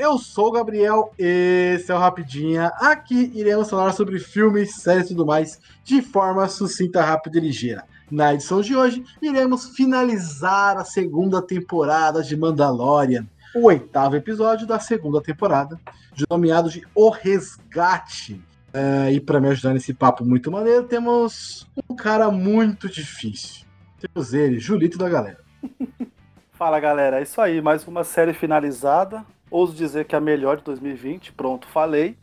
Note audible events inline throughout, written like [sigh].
eu sou o Gabriel, esse é o Rapidinha. Aqui iremos falar sobre filmes, séries e tudo mais de forma sucinta, rápida e ligeira. Na edição de hoje, iremos finalizar a segunda temporada de Mandalorian, o oitavo episódio da segunda temporada, nomeado de O Resgate. Uh, e para me ajudar nesse papo muito maneiro, temos um cara muito difícil. Temos ele, Julito da galera. [laughs] Fala galera, é isso aí, mais uma série finalizada. Ouso dizer que é a melhor de 2020, pronto, falei.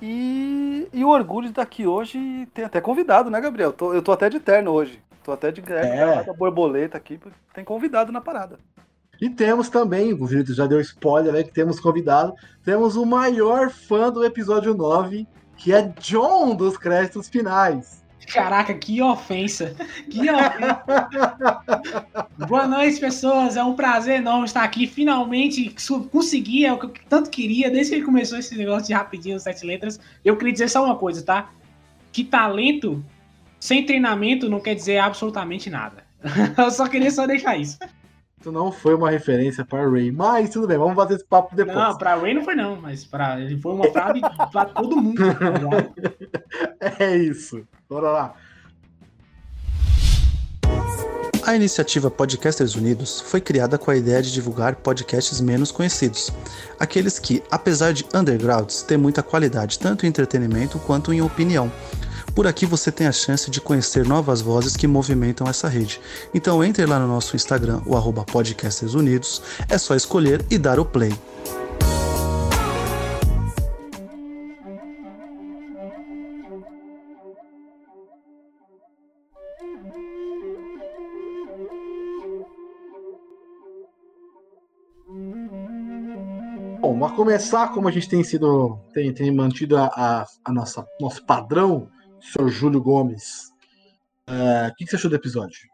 E, e o orgulho de estar aqui hoje tem até convidado, né, Gabriel? Tô, eu tô até de terno hoje. Tô até de é. borboleta aqui, tem convidado na parada. E temos também, o Julito já deu spoiler, né? Que temos convidado. Temos o maior fã do episódio 9, que é John dos créditos finais. Caraca, que ofensa! Que ofensa! Boa noite, pessoas. É um prazer enorme estar aqui. Finalmente consegui, é o que eu tanto queria, desde que começou esse negócio de rapidinho, sete letras. Eu queria dizer só uma coisa, tá? Que talento sem treinamento não quer dizer absolutamente nada. [laughs] eu só queria só deixar isso. Isso não foi uma referência para Ray, mas tudo bem, vamos fazer esse papo depois. Não, para Ray não foi não, mas para ele foi uma frase [laughs] para todo mundo. é isso. Bora lá. A iniciativa Podcasters Unidos foi criada com a ideia de divulgar podcasts menos conhecidos, aqueles que, apesar de undergrounds, têm muita qualidade tanto em entretenimento quanto em opinião, por aqui você tem a chance de conhecer novas vozes que movimentam essa rede. Então entre lá no nosso Instagram, o arroba Unidos, é só escolher e dar o play. Bom, mas começar como a gente tem sido, tem, tem mantido a, a, a nossa nosso padrão Sr. Júlio Gomes. É, o que, que você achou do episódio?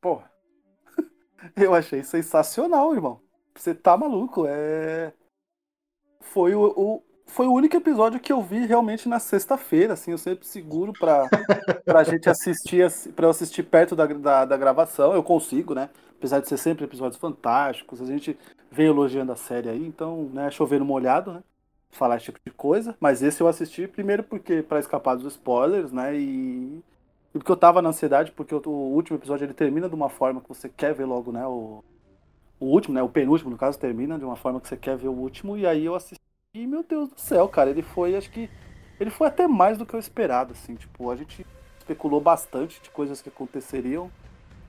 Pô, [laughs] eu achei sensacional, irmão. Você tá maluco. É... Foi o, o, foi o único episódio que eu vi realmente na sexta-feira, assim, eu sempre seguro pra, [laughs] pra gente assistir, pra eu assistir perto da, da, da, gravação, eu consigo, né? Apesar de ser sempre episódios fantásticos, a gente vem elogiando a série aí, então, né, chovendo molhado, né? Falar esse tipo de coisa, mas esse eu assisti primeiro porque para escapar dos spoilers, né? E, e porque eu tava na ansiedade, porque o, último episódio ele termina de uma forma que você quer ver logo, né? O, o último, né? O penúltimo, no caso, termina de uma forma que você quer ver o último, e aí eu assisti, e meu Deus do céu, cara, ele foi, acho que. Ele foi até mais do que eu esperado, assim, tipo, a gente especulou bastante de coisas que aconteceriam,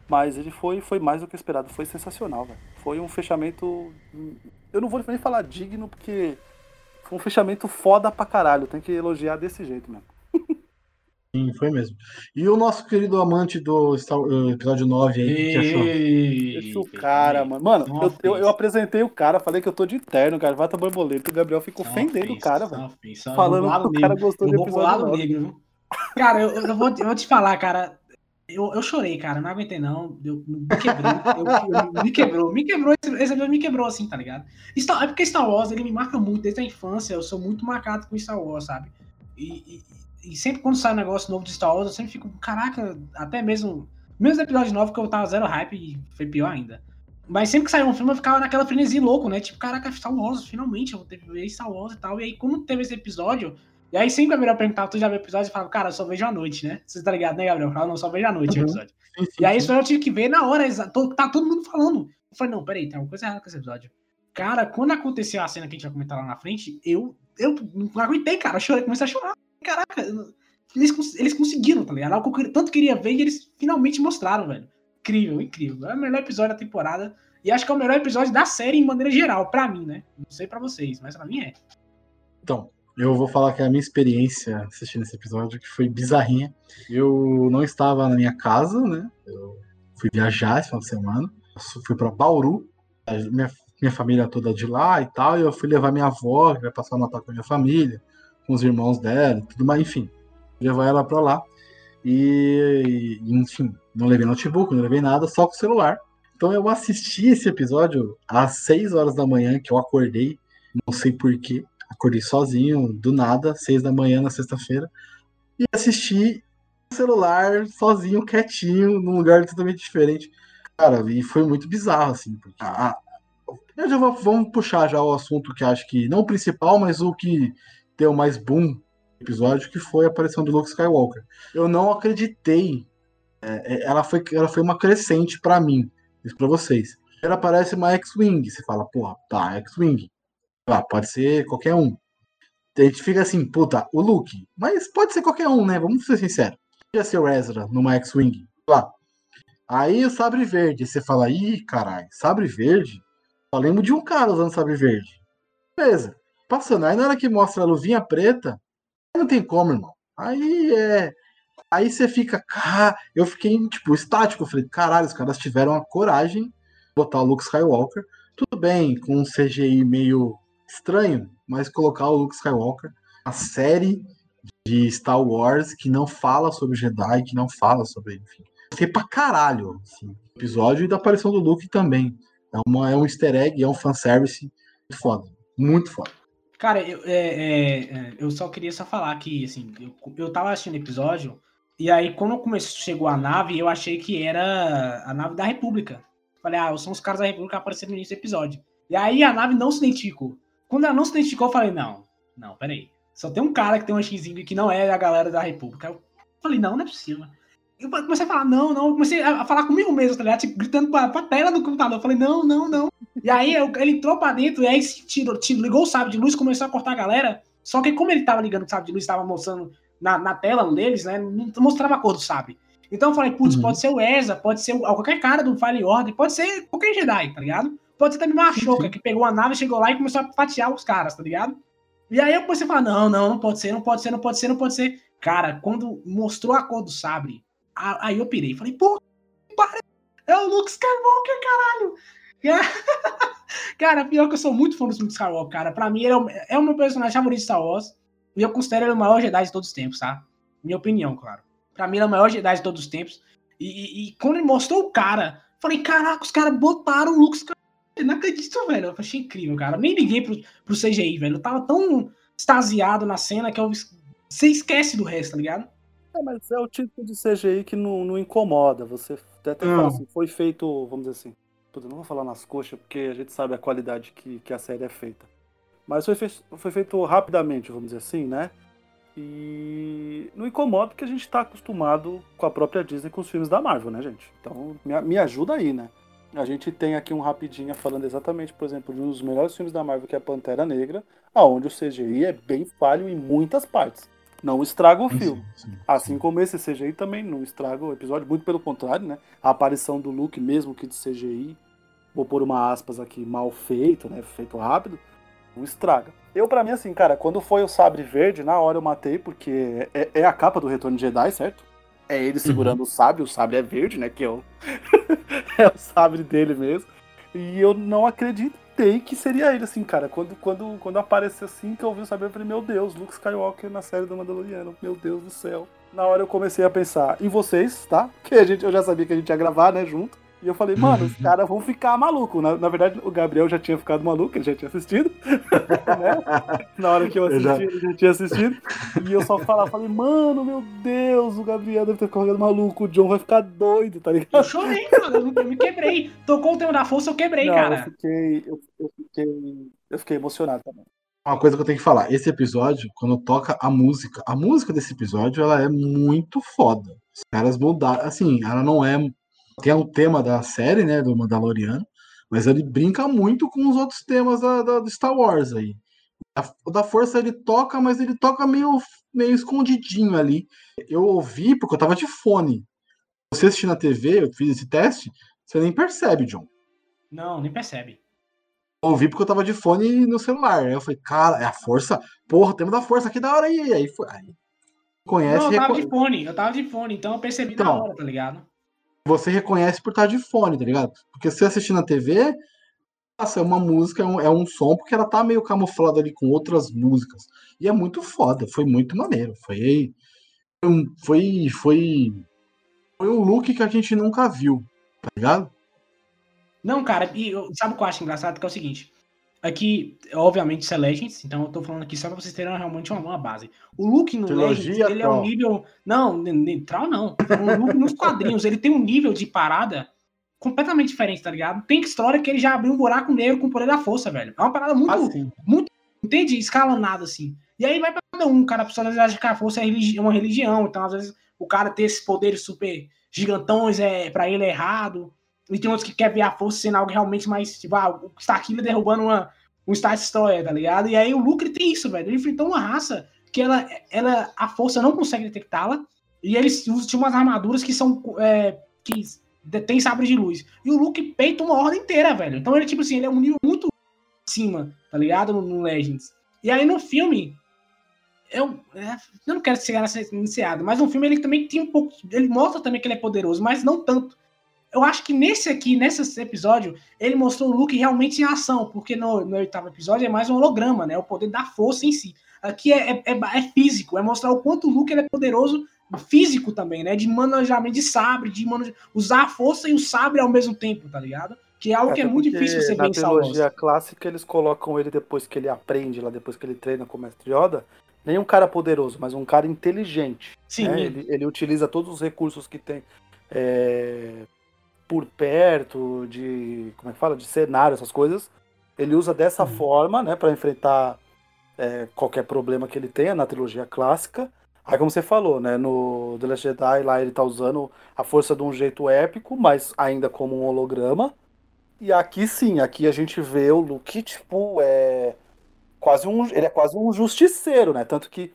mas ele foi, foi mais do que esperado, foi sensacional, velho. Foi um fechamento. Eu não vou nem falar digno, porque um fechamento foda pra caralho. Tem que elogiar desse jeito mesmo. Sim, foi mesmo. E o nosso querido amante do episódio 9 aí, que achou? Esse o cara, mano. Mano, eu, eu, eu, apresentei o cara, falei que eu tô de terno, gravata borboleta. O Gabriel ficou ofendendo o cara, velho. Falando que o cara gostou do episódio 9. Cara, eu, eu, vou, eu vou te falar, cara. Eu, eu chorei, cara, não aguentei não. Eu, me quebrou. Me quebrou, me quebrou. Esse, esse me quebrou, assim, tá ligado? Star, é porque Star Wars, ele me marca muito desde a infância. Eu sou muito marcado com Star Wars, sabe? E, e, e sempre quando sai um negócio novo de Star Wars, eu sempre fico, caraca, até mesmo. Mesmo episódio novo que eu tava zero hype e foi pior ainda. Mas sempre que saiu um filme, eu ficava naquela frenesia louco, né? Tipo, caraca, Star Wars, finalmente, eu vou ter que ver Star Wars e tal. E aí, quando teve esse episódio, e aí sempre a Gabriel perguntava, tu já viu o episódio? E falava, cara, eu só vejo à noite, né? Você tá ligado, né, Gabriel? Eu falava, não, só vejo à noite uhum. o episódio. Sim, sim, e aí isso eu tive que ver na hora, tá todo mundo falando. Eu falei, não, peraí, tem alguma coisa errada com esse episódio. Cara, quando aconteceu a cena que a gente vai comentar lá na frente, eu, eu não aguentei, cara. Eu chorei, comecei a chorar. Caraca, eles, eles conseguiram, tá ligado? Algo que eu tanto queria ver e eles finalmente mostraram, velho. Incrível, incrível. É o melhor episódio da temporada. E acho que é o melhor episódio da série em maneira geral, pra mim, né? Não sei pra vocês, mas pra mim é. Então, eu vou falar que a minha experiência assistindo esse episódio que foi bizarrinha. Eu não estava na minha casa, né? Eu fui viajar esse final de semana. Eu fui para Bauru. Minha, minha família toda de lá e tal. E eu fui levar minha avó, que vai passar o Natal com a minha família, com os irmãos dela e tudo mais, enfim. Levar ela para lá. E, enfim, não levei notebook, não levei nada, só com o celular. Então eu assisti esse episódio às 6 horas da manhã, que eu acordei, não sei porquê acordei sozinho, do nada, seis da manhã na sexta-feira, e assisti no celular, sozinho, quietinho, num lugar totalmente diferente. Cara, e foi muito bizarro, assim, porque a, Eu já vou, vamos puxar já o assunto que acho que, não o principal, mas o que deu mais boom episódio, que foi a aparição do Luke Skywalker. Eu não acreditei. É, é ela, foi, ela foi uma crescente para mim, isso para vocês. Ela aparece uma X-Wing, você fala, porra, tá, X-Wing. Ah, pode ser qualquer um. A gente fica assim, puta, o Luke. Mas pode ser qualquer um, né? Vamos ser sinceros. Podia ser o Ezra numa X-Wing. Lá. Aí o sabre verde. Você fala, ih, caralho, sabre verde? Só lembro de um cara usando sabre verde. Beleza. Passando. Aí na hora que mostra a luvinha preta, não tem como, irmão. Aí é. Aí você fica. Ah, eu fiquei, tipo, estático. Eu falei, caralho, os caras tiveram a coragem de botar o Luke Skywalker. Tudo bem, com um CGI meio estranho, mas colocar o Luke Skywalker, a série de Star Wars que não fala sobre Jedi, que não fala sobre, enfim. Gostei pra caralho, assim, episódio e da aparição do Luke também. É, uma, é um easter egg, é um fanservice muito foda. Muito foda. Cara, eu, é, é, é, eu só queria só falar que, assim, eu, eu tava assistindo episódio, e aí quando começou, chegou a nave, eu achei que era a nave da República. Falei, ah, são os caras da República que apareceram no início do episódio. E aí a nave não se identificou. Quando ela não se identificou, eu falei, não, não, peraí. Só tem um cara que tem um xizinho que não é a galera da República. Eu falei, não, não é possível. Eu comecei a falar, não, não. Eu comecei a falar comigo mesmo, tá ligado? Tipo, gritando pra, pra tela do computador. Eu falei, não, não, não. E aí eu, ele entrou pra dentro e aí tirou, tirou, ligou o sábio de luz, começou a cortar a galera. Só que como ele tava ligando o sábio de luz, tava mostrando na, na tela deles, né? Não mostrava a cor do sábio. Então eu falei, putz, uhum. pode ser o Eza, pode ser qualquer cara do Fire Order, pode ser qualquer Jedi, tá ligado? Pode ser também uma Ashoka, que pegou a nave, chegou lá e começou a fatiar os caras, tá ligado? E aí eu comecei a falar, não, não, não pode ser, não pode ser, não pode ser, não pode ser. Cara, quando mostrou a cor do sabre, aí eu pirei. Falei, pô, é o Luke Skywalker, caralho. [laughs] cara, pior que eu sou muito fã do Luke Skywalker, cara. Pra mim, ele é o, é o meu personagem favorito de Star Wars. E eu considero ele o maior Jedi de todos os tempos, tá? Minha opinião, claro. Pra mim, ele é o maior Jedi de todos os tempos. E, e, e quando ele mostrou o cara, falei, caraca, os caras botaram o Luke Skywalker eu não acredito, velho. Eu achei incrível, cara. Nem liguei pro, pro CGI, velho. Eu tava tão extasiado na cena que eu, você esquece do resto, tá ligado? É, mas é o tipo de CGI que não, não incomoda. Você até fala assim, foi feito, vamos dizer assim. Não vou falar nas coxas, porque a gente sabe a qualidade que, que a série é feita. Mas foi, feito, foi feito rapidamente, vamos dizer assim, né? E não incomoda porque a gente tá acostumado com a própria Disney com os filmes da Marvel, né, gente? Então me, me ajuda aí, né? A gente tem aqui um rapidinho falando exatamente, por exemplo, de um dos melhores filmes da Marvel, que é Pantera Negra, aonde o CGI é bem falho em muitas partes. Não estraga o filme. Sim, sim, assim como esse CGI também não estraga o episódio, muito pelo contrário, né? A aparição do Luke, mesmo que de CGI, vou pôr uma aspas aqui, mal feito, né? Feito rápido, não estraga. Eu, para mim, assim, cara, quando foi o Sabre Verde, na hora eu matei, porque é, é a capa do Retorno de Jedi, certo? É ele segurando uhum. o sabre, o sabre é verde, né? Que é o, [laughs] é o sabre dele mesmo. E eu não acreditei que seria ele, assim, cara. Quando, quando, quando apareceu assim, que eu vi o sabre, eu falei, meu Deus, Luke Skywalker na série do Mandaloriano, meu Deus do céu. Na hora eu comecei a pensar em vocês, tá? [laughs] Que a gente, eu já sabia que a gente ia gravar, né, junto. E eu falei, mano, os caras vão ficar malucos. Na, na, verdade, o Gabriel já tinha ficado maluco, ele já tinha assistido. [laughs] né? Na hora que eu assisti, eu já... ele já tinha assistido. E eu só falava, falei, mano, meu Deus, o Gabriel deve ter ficado maluco, o John vai ficar doido, tá ligado? Eu chorei, mano, eu me quebrei. Tocou o tema da força, eu quebrei, Não, cara. Eu fiquei, eu, eu, fiquei, eu fiquei emocionado também. Uma coisa que eu tenho que falar, esse episódio, quando toca a música, a música desse episódio, ela é muito foda. Os caras mudaram, assim, ela não é tem o tema da série, né, do Mandaloriano, mas ele brinca muito com os outros temas da, da do Star Wars aí. o da Força ele toca, mas ele toca meio, meio escondidinho ali. Eu ouvi porque eu tava de fone. Você assistir na TV, eu fiz esse teste, você nem percebe, John. Não, nem percebe. Eu ouvi porque eu tava de fone no celular. Aí eu falei, cara, é a força? Porra, tema da força, que da hora aí. Aí foi. Aí, conhece. Não, eu tava de fone, eu tava de fone, então eu percebi então, na hora, tá ligado? Você reconhece por estar de fone, tá ligado? Porque se assistir na TV, nossa, é uma música, é um, é um, som, porque ela tá meio camuflada ali com outras músicas. E é muito foda, foi muito maneiro. Foi. Foi. Foi, foi um look que a gente nunca viu, tá ligado? Não, cara, e sabe o que eu acho engraçado? Que é o seguinte. Aqui, obviamente, isso é Legends, então eu tô falando aqui só pra vocês terem realmente uma, uma base. O Luke no Trilogia Legends, ele é um nível. Não, neutral não. O Luke nos quadrinhos, ele tem um nível de parada completamente diferentes, tá ligado? Tem história que ele já abriu um buraco negro com o poder da força, velho. É uma parada muito, Assim. muito, entende? Escalonada, assim. E aí vai pra cada um, cara. A pessoa às vezes acha que a força é uma religião, então às vezes o cara ter esses poderes super gigantões é para ele é errado. E tem outros que quer ver a força sendo algo realmente mais, tipo, ah, o Starkiller derrubando uma, um Star Destroyer, tá ligado? E aí o ele tem isso, velho. Ele enfrentou uma raça que ela, ela a força não consegue detectá-la. E eles usam umas armaduras que são é, que detêm sabre de luz. E o Luke peita uma ordem inteira, velho. Então ele, tipo assim, ele é um nível muito acima, tá ligado? No, no Legends. E aí no filme, eu, é, eu não quero chegar nessa iniciada, mas no filme ele também tem um pouco. Ele mostra também que ele é poderoso, mas não tanto. Eu acho que nesse aqui, nesse episódio, ele mostrou o Luke realmente em ação, porque no, no oitavo episódio é mais um holograma, né? O poder da força em si. Aqui é, é, é- é físico, é mostrar o quanto o Luke é poderoso físico também, né? De manejamento de sabre, de usar a força e o sabre ao mesmo tempo, tá ligado? Que é algo que é muito difícil você ver Na em Star Wars. trilogia clássica, eles colocam ele depois que ele aprende, lá depois que ele treina com o Mestre Yoda, nem um cara poderoso, mas um cara inteligente. Sim, né? Ele, ele utiliza todos os recursos que tem é, por perto, de. Como é que fala? De cenário, essas coisas. Ele usa dessa Uhum. forma, né, para enfrentar é, qualquer problema que ele tenha na trilogia clássica. Aí, como você falou, né, no The Last Jedi, lá ele tá usando a força de um jeito épico, mas ainda como um holograma. E aqui sim, aqui a gente vê o Luke, tipo, é quase um, ele é quase um justiceiro, né? Tanto que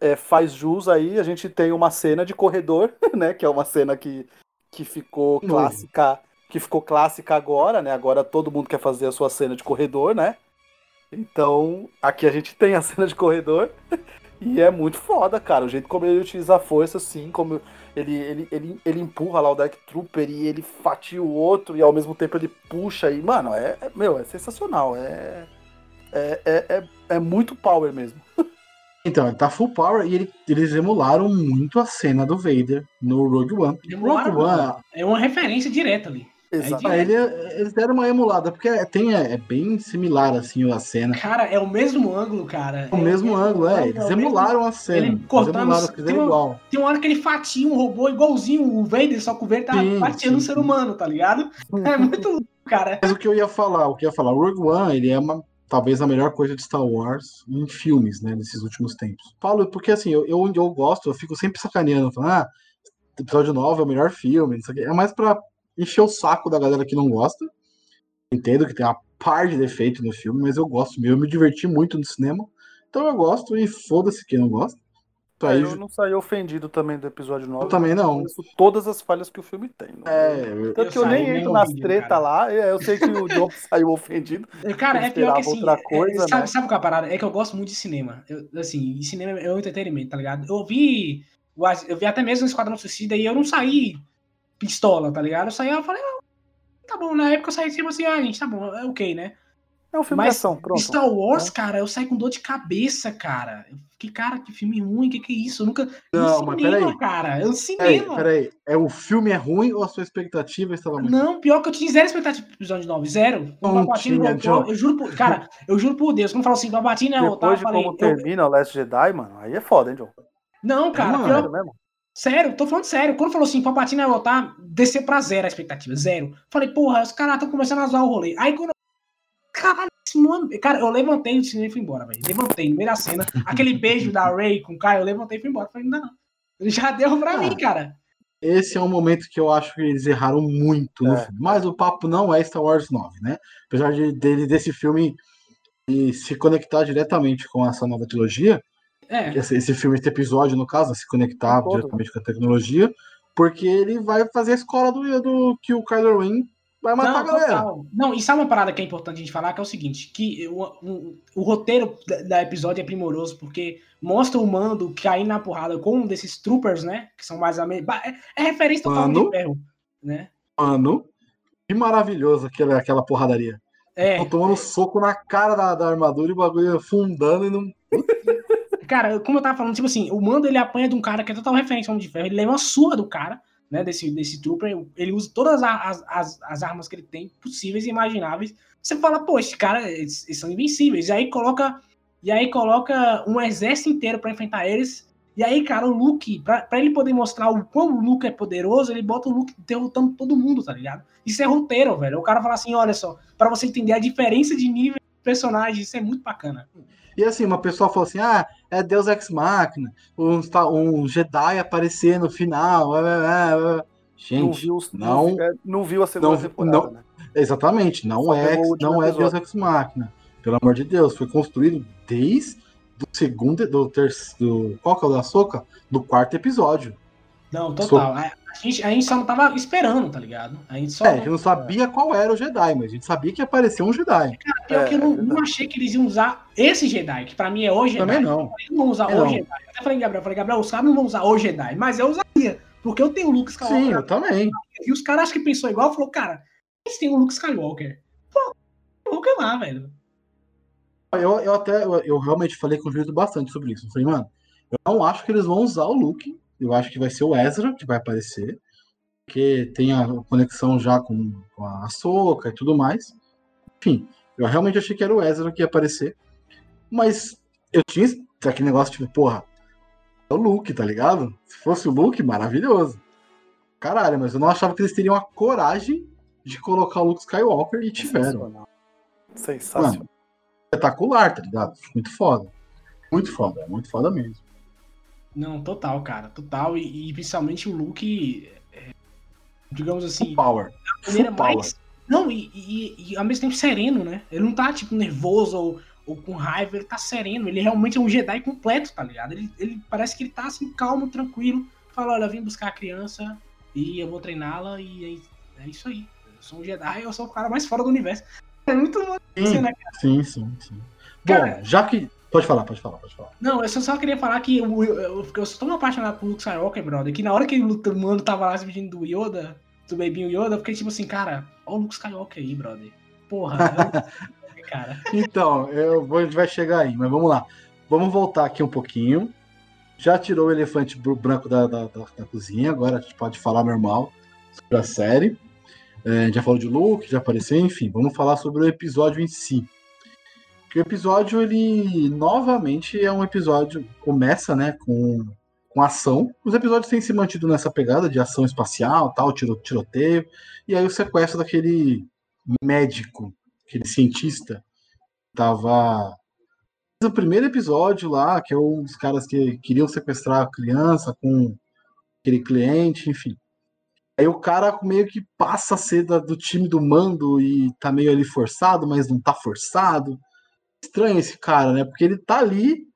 é, faz jus aí, a gente tem uma cena de corredor, [laughs] né? Que é uma cena que, que ficou Novo. clássica, que ficou clássica agora, né? Agora todo mundo quer fazer a sua cena de corredor, né? Então, aqui a gente tem a [laughs] cena de corredor. E é muito foda, cara. O jeito como ele utiliza a força, assim, como ele, ele, ele, ele empurra lá o Dark Trooper e ele fatia o outro e ao mesmo tempo ele puxa. E, mano, é, é- meu, é sensacional. É, é, é, é, é muito power mesmo. [laughs] Então, ele tá full power e ele- eles emularam muito a cena do Vader no Rogue One. Emularam, Rogue One, É uma referência direta ali. Exato. ah, ele, eles deram uma emulada, porque tem, é, é bem similar assim a cena. Cara, é o mesmo ângulo, cara. O mesmo ângulo, é. Eles o mesmo- emularam a cena. ele Eles cortando- emularam, tem uma- igual. Tem uma hora que ele fatia um robô igualzinho o Vader, só que o Vader tá Sim, fatiando um ser sim. humano, tá ligado? É muito [laughs] louco, cara. Mas o que eu ia falar, o que eu ia falar, o Rogue One, ele é uma, talvez a melhor coisa de Star Wars em filmes, né, nesses últimos tempos. Falo porque assim, eu, eu, eu gosto, eu fico sempre sacaneando, falando, ah, episódio 9 é o melhor filme, não sei o quê. É mais pra encher o saco da galera que não gosta. Entendo que tem uma par de defeito no filme, mas eu gosto mesmo, eu me diverti muito no cinema. Então eu gosto e foda-se quem não gosta. Então, aí, É, eu não saí ofendido também do episódio 9. eu também não. conheço todas as falhas que o filme tem. não- É, eu- Tanto Eu que eu nem entro nas ofendido, treta cara. lá. é, Eu sei que o [laughs] John saiu ofendido. Cara, Eu é pior que esperava assim. outra é- coisa, sabe, né? sabe qual é a parada? É que eu gosto muito de cinema. Eu, assim, e cinema é um entretenimento, tá ligado? Eu vi. Eu vi até mesmo o Esquadrão Suicida e eu não saí pistola, tá ligado? Eu saí, eu falei, ah, tá bom, na época eu saí tipo assim, ah, gente, tá bom, é ok, né? É um filme de Mas ação, pronto. Star Wars, cara, eu saí com dor de cabeça, cara. Eu fiquei, cara, que filme ruim, que que é isso? Eu nunca. Não, no mas cinema, peraí. cara. Eu no Peraí, cinema. peraí. É o filme é ruim ou a sua expectativa estava muito Não, pior que eu tinha zero expectativa pro episódio 9, zero. O Não Palpatine tinha, voltou, eu juro por, cara, eu juro por Deus, quando falou assim, Palpatine ia voltar, eu Depois de falei, como eu- termina o Last Jedi, mano, aí é foda, hein, John? não, cara, Mano, pior, Sério mesmo? sério, tô falando sério, quando falou assim, Palpatine ia voltar, desceu pra zero a expectativa, zero. Falei, porra, os caras estão começando a zoar o rolê. Aí quando Caralho, esse mano. Cara, eu levantei do cinema e fui embora, velho. Levantei, no meio da cena. Aquele beijo da Ray com o Kai, eu levantei e fui embora. Falei, não, não. Ele já deu pra Ah. mim, cara. Esse é um momento que eu acho que eles erraram muito no É. filme. Mas o papo não é Star Wars 9, né? Apesar de, dele, desse filme e se conectar diretamente com essa nova trilogia, É. esse, esse filme, esse episódio, no caso, se conectar Concordo. diretamente com a tecnologia, porque ele vai fazer a escola do, do que o Kylo Ren vai matar Não, a galera. total. Não, e sabe uma parada que é importante a gente falar, que é o seguinte, que o, o, o roteiro da, da episódio é primoroso, porque mostra o Mando cair na porrada com um desses troopers, né? Que são mais... ba- É, é referência total de ferro, né? Mano, que maravilhoso aquela, aquela porradaria. É, Tão tomando soco na cara da, da armadura e o bagulho afundando e não. [laughs] cara, como eu tava falando, tipo assim, o Mando ele apanha de um cara que é total referência ao Homem de Ferro, ele leva uma surra do cara, né, desse, desse trooper, ele usa todas as, as, as armas que ele tem, possíveis e imagináveis. Você fala, pô, esses caras eles, eles são invencíveis. E aí coloca e aí coloca um exército inteiro pra enfrentar eles. E aí, cara, o Luke, pra, pra ele poder mostrar o quão o Luke é poderoso, ele bota o Luke derrotando todo mundo, tá ligado? Isso é roteiro, velho. O cara fala assim: olha só, para você entender a diferença de nível de personagem, isso é muito bacana. E assim, uma pessoa falou assim: ah, é Deus Ex Machina, um, um Jedi aparecer no final. É, é, é. Gente, não viu, não, não viu a segunda não, temporada, não, né? Exatamente, não é, não é Deus Ex Machina. Pelo amor de Deus, foi construído desde do segundo, do terceiro, do, qual que é o da Soca? Do quarto episódio. Não, total. A, gente, a gente só não tava esperando, tá ligado? A gente só. É, a gente não sabia qual era o Jedi, mas a gente sabia que ia aparecer um Jedi. Cara, pior é, que eu não, é não, achei que eles iam usar esse Jedi, que pra mim é o Jedi. Também não. Eles não vão usar é o não. Jedi. Eu até falei, Gabriel, falei, Gabriel, os caras não vão usar o Jedi, mas eu usaria. Porque eu tenho o Luke Skywalker. Sim, eu também. E os caras que pensou igual, falou, cara, eles têm o Luke Skywalker. Pô, o Luke é lá, velho. Eu, eu até, eu, eu, realmente falei com o Júlio bastante sobre isso. Eu falei, mano, eu não acho que eles vão usar o Luke. Eu acho que vai ser o Ezra que vai aparecer. Porque tem a conexão já com, com a Soca e tudo mais. Enfim, eu realmente achei que era o Ezra que ia aparecer. Mas eu tinha aquele negócio, tipo, porra, é o Luke, tá ligado? Se fosse o Luke, maravilhoso. Caralho, mas eu não achava que eles teriam a coragem de colocar o Luke Skywalker e tiveram. Sensacional. Mano, espetacular, tá ligado? Muito foda. Muito foda, muito foda mesmo. Não, total, cara, total. E, e principalmente o Luke, é, digamos assim. Power. Maneira Full mais. Power. Não, e, e, e, ao mesmo tempo sereno, né? Ele não tá, tipo, nervoso ou, ou com raiva, ele tá sereno. Ele realmente é um Jedi completo, tá ligado? Ele, ele parece que ele tá assim, calmo, tranquilo. Fala, olha, eu vim buscar a criança e eu vou treiná-la e é, é isso aí. Eu sou um Jedi, eu sou o cara mais fora do universo. É muito sim, né, sim, sim, sim. Cara, Bom, já que. Pode falar, pode falar, pode falar. Não, eu só queria falar que eu, eu, eu, eu sou tão apaixonado por Luke Skywalker, brother, que na hora que o mano tava lá se pedindo do Yoda, do Babinho Yoda, eu fiquei tipo assim, cara, olha o Luke Skywalker aí, brother. Porra, eu... cara. [laughs] Então, eu vou, a gente vai chegar aí, mas vamos lá. Vamos voltar aqui um pouquinho. Já tirou o elefante branco da, da, da, da cozinha, agora a gente pode falar normal sobre a série. É, já falou de Luke, já apareceu, enfim, vamos falar sobre o episódio em si. O episódio, ele novamente é um episódio, começa, né, com, com ação. Os episódios têm se mantido nessa pegada de ação espacial, tal, tiro, tiroteio, e aí o sequestro daquele médico, aquele cientista, tava no primeiro episódio lá, que é um dos caras que queriam sequestrar a criança com aquele cliente, enfim. Aí o cara meio que passa a ser da, do time do mando e tá meio ali forçado, mas não tá forçado. Estranho esse cara, né? Porque ele tá ali,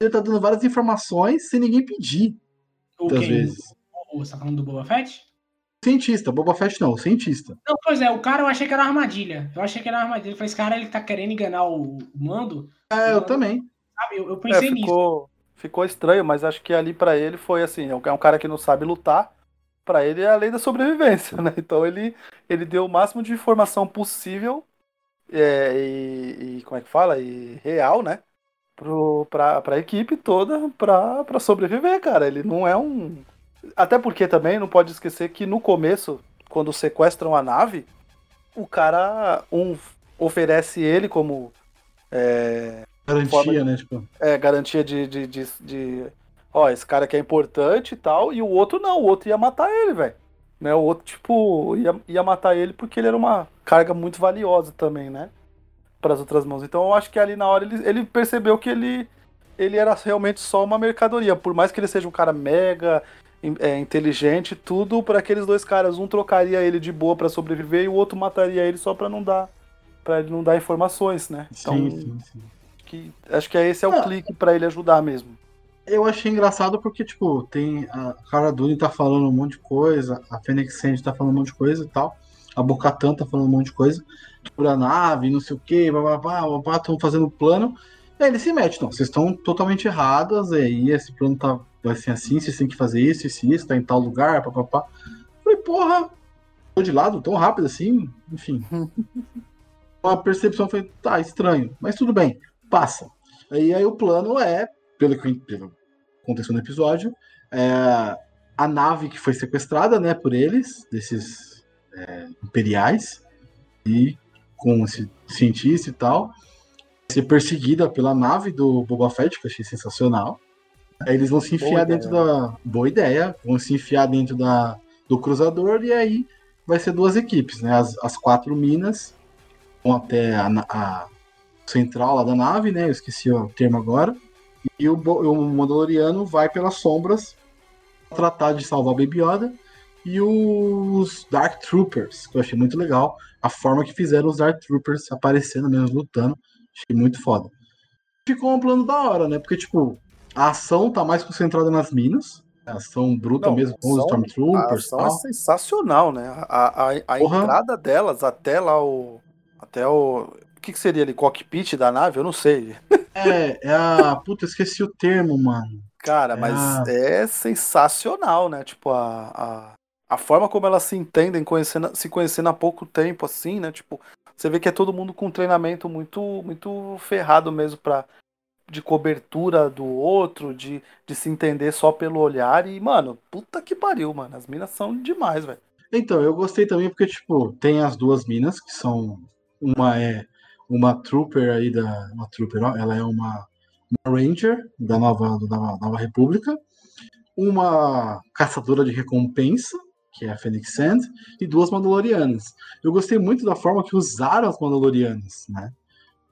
ele tá dando várias informações sem ninguém pedir. O muitas quem? vezes. Você tá falando do Boba Fett? Cientista, Boba Fett não, cientista. Não, pois é, o cara eu achei que era uma armadilha. Eu achei que era uma armadilha. Eu falei, esse cara ele tá querendo enganar o, o mando. É, eu mando, também. Sabe, eu, eu pensei é, ficou, nisso. Ficou estranho, mas acho que ali para ele foi assim: é, é um cara que não sabe lutar para ele é a lei da sobrevivência, [laughs] né? Então ele, ele deu o máximo de informação possível é, e, e, como é que fala? E real, né? Pro, pra, pra equipe toda pra, pra sobreviver, cara. Ele não é um. Até porque também não pode esquecer que no começo, quando sequestram a nave, o cara um oferece ele como. É, garantia, de, né? Tipo... É, garantia de, de, de, de ó, esse cara aqui é importante e tal, e o outro não, o outro ia matar ele, velho. Né, o outro, tipo, ia, ia matar ele porque ele era uma carga muito valiosa também, né? Para as outras mãos. Então eu acho que ali na hora ele, ele percebeu que ele, ele era realmente só uma mercadoria. Por mais que ele seja um cara mega é, inteligente, tudo para aqueles dois caras. Um trocaria ele de boa para sobreviver e o outro mataria ele só para não dar para ele não dar informações, né? Então, sim, sim, sim. Que, acho que esse é o ah. clique para ele ajudar mesmo eu achei engraçado porque, tipo, tem a Cara Dune tá falando um monte de coisa, a Fênix Sand tá falando um monte de coisa e tal, a Bocatan tá falando um monte de coisa, sobre a nave, não sei o que, babá, estão fazendo plano. E aí ele se mete, não, vocês estão totalmente erradas, e aí esse plano tá, vai ser assim, vocês têm que fazer isso, isso isso, tá em tal lugar, papapá. Falei, porra, tô de lado tão rápido assim, enfim. [laughs] a percepção foi, tá, estranho, mas tudo bem, passa. E aí o plano é, pelo que, pelo aconteceu no episódio, é, a nave que foi sequestrada né, por eles, desses é, imperiais, e com esse cientista e tal, ser perseguida pela nave do Boba Fett, que eu achei sensacional. Aí eles vão se enfiar dentro da. Boa ideia. Vão se enfiar dentro da, do cruzador e aí vai ser duas equipes, né? As, as quatro minas vão até a, a central lá da nave, né? Eu esqueci o termo agora. E o, o Mandaloriano vai pelas sombras tratar de salvar o Baby Yoda. E os Dark Troopers, que eu achei muito legal. A forma que fizeram os Dark Troopers aparecendo mesmo, lutando. Achei muito foda. Ficou um plano da hora, né? Porque, tipo, a ação tá mais concentrada nas minas. A ação bruta Não, mesmo com os Stormtroopers. A ação tal. é sensacional, né? A, a, a entrada delas até lá o. Até o. O que, que seria ali? Cockpit da nave? Eu não sei. É, é a. Puta, esqueci o termo, mano. Cara, é mas a... é sensacional, né? Tipo, a, a, a forma como elas se entendem, conhecendo, se conhecendo há pouco tempo, assim, né? Tipo, você vê que é todo mundo com um treinamento muito, muito ferrado mesmo pra, de cobertura do outro, de, de se entender só pelo olhar. E, mano, puta que pariu, mano. As minas são demais, velho. Então, eu gostei também porque, tipo, tem as duas minas, que são. Uma é uma trooper aí da. Uma trooper, ó, ela é uma, uma Ranger da nova, da Nova República, uma caçadora de recompensa, que é a Phoenix Sand, e duas Mandalorianas. Eu gostei muito da forma que usaram as Mandalorianas, né?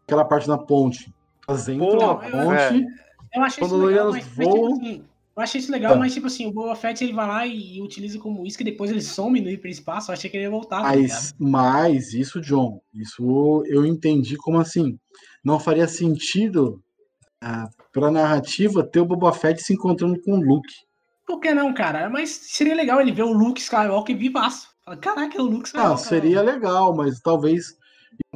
Aquela parte na ponte elas entram ponte. Eu achei isso legal, tipo assim, eu achei isso legal, ah. mas tipo assim, o Boba Fett ele vai lá e, utiliza como isca e depois ele some no hiperespaço. Eu achei que ele ia voltar. Tá mas, mas isso, John, isso eu entendi como assim. Não faria sentido ah, pra narrativa ter o Boba Fett se encontrando com o Luke. Por que não, cara? Mas seria legal ele ver o Luke Skywalker vivaço. Caraca, é o Luke Skywalker. Ah, seria legal, mas talvez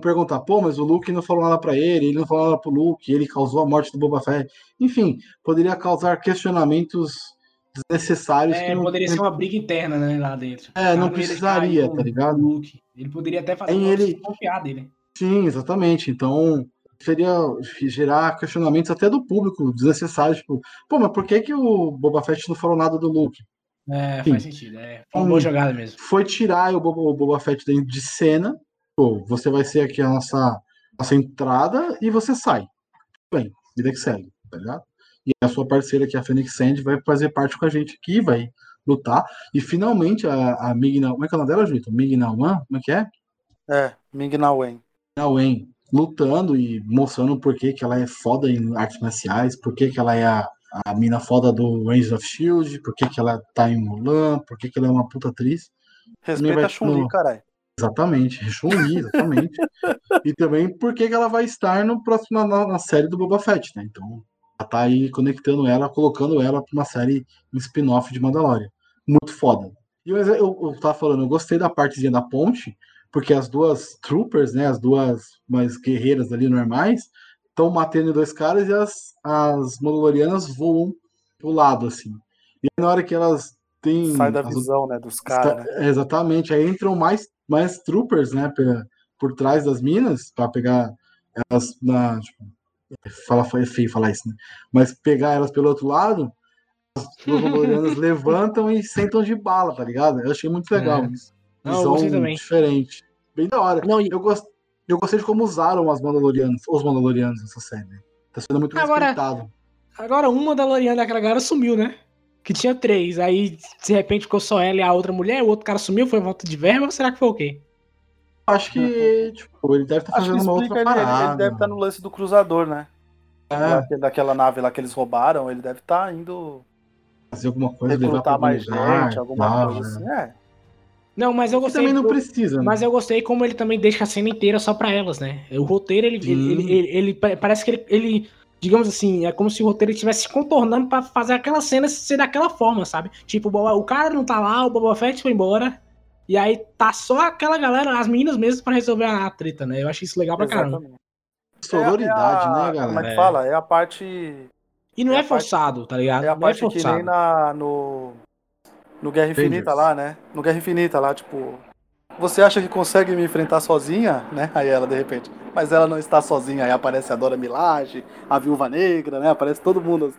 perguntar, pô, mas o Luke não falou nada para ele, ele não falou nada pro Luke, ele causou a morte do Boba Fett. Enfim, poderia causar questionamentos desnecessários. É, não, poderia ser uma briga interna, né, lá dentro. É, não precisaria, tá ligado? Luke. Ele poderia até fazer ele... confiar dele. Sim, exatamente. Então, seria gerar questionamentos até do público desnecessários, tipo, pô, mas por que que o Boba Fett não falou nada do Luke? É, Enfim, faz sentido. É, foi uma boa jogada mesmo. Foi tirar o Boba, o Boba Fett de cena pô, você vai ser aqui a nossa, nossa entrada e você sai. Bem, vida que segue, tá ligado? E a sua parceira aqui, a Phoenix Sand, vai fazer parte com a gente aqui, vai lutar. E finalmente a, a Migna. Como é que é o nome dela, Juito? Migna Wan? Como é que é? É, Migna Wen. Wen. Lutando e mostrando por que, que ela é foda em artes marciais, por que, que ela é a, a mina foda do Range of Shield, por que, que ela tá em Mulan, por que, que ela é uma puta atriz. Respeita a Chun-Li, caralho. Exatamente, [laughs] Chun-Li, exatamente. e também porque ela vai estar no próximo na, na, série do Boba Fett, né? Então, ela tá aí conectando ela, colocando ela para uma série um spin-off de Mandalorian. Muito foda. E eu, eu, eu tava falando, eu gostei da partezinha da ponte, porque as duas troopers, né, as duas mais guerreiras ali normais, estão matando dois caras e as, as Mandalorianas voam pro lado, assim. E na hora que elas têm. Sai da as, visão, né, dos caras. Né? Exatamente, aí entram mais mais troopers, né, por, por trás das minas, para pegar elas na. Tipo, fala, foi feio falar isso, né? Mas pegar elas pelo outro lado, as duas [laughs] levantam e sentam de bala, tá ligado? Eu achei muito legal é. isso. Não, Visão diferente. Bem da hora. Não, e... eu, gost... eu gostei de como usaram as Mandalorianas, os Mandalorianos nessa série. Tá sendo muito agora, respeitado. Agora, um Mandaloriano daquela galera sumiu, né? que tinha três. Aí, de repente, ficou só ela e a outra mulher, o outro cara sumiu, foi volta de verba, ou será que foi o quê? Acho que, tipo, ele deve estar tá fazendo uma outra ele, parada. Ele deve estar tá no lance do cruzador, né? É. Daquela nave lá que eles roubaram, ele deve estar tá indo fazer alguma coisa, recrutar mais lugar, gente, alguma coisa né? assim, é. Não, mas eu gostei. também não precisa. Né? Mas eu gostei como ele também deixa a cena inteira só pra elas, né? O roteiro, ele, ele, ele, ele, ele, parece que ele, ele digamos assim, é como se o roteiro estivesse contornando para fazer aquela cena ser daquela forma, sabe? Tipo, o cara não tá lá, o Boba Fett foi embora, e aí tá só aquela galera, as meninas mesmo, para resolver a treta, né? Eu acho isso legal pra Exatamente. caramba. Sororidade, é a, né, galera? Como é que fala? É a parte. E não é, é forçado, parte, tá ligado? É a não é parte é que nem na, no. No Guerra Infinita lá, né? No Guerra Infinita lá, tipo, você acha que consegue me enfrentar sozinha, né? Aí ela, de repente. Mas ela não está sozinha. Aí aparece a Dora Milaje, a Viúva Negra, né? Aparece todo mundo.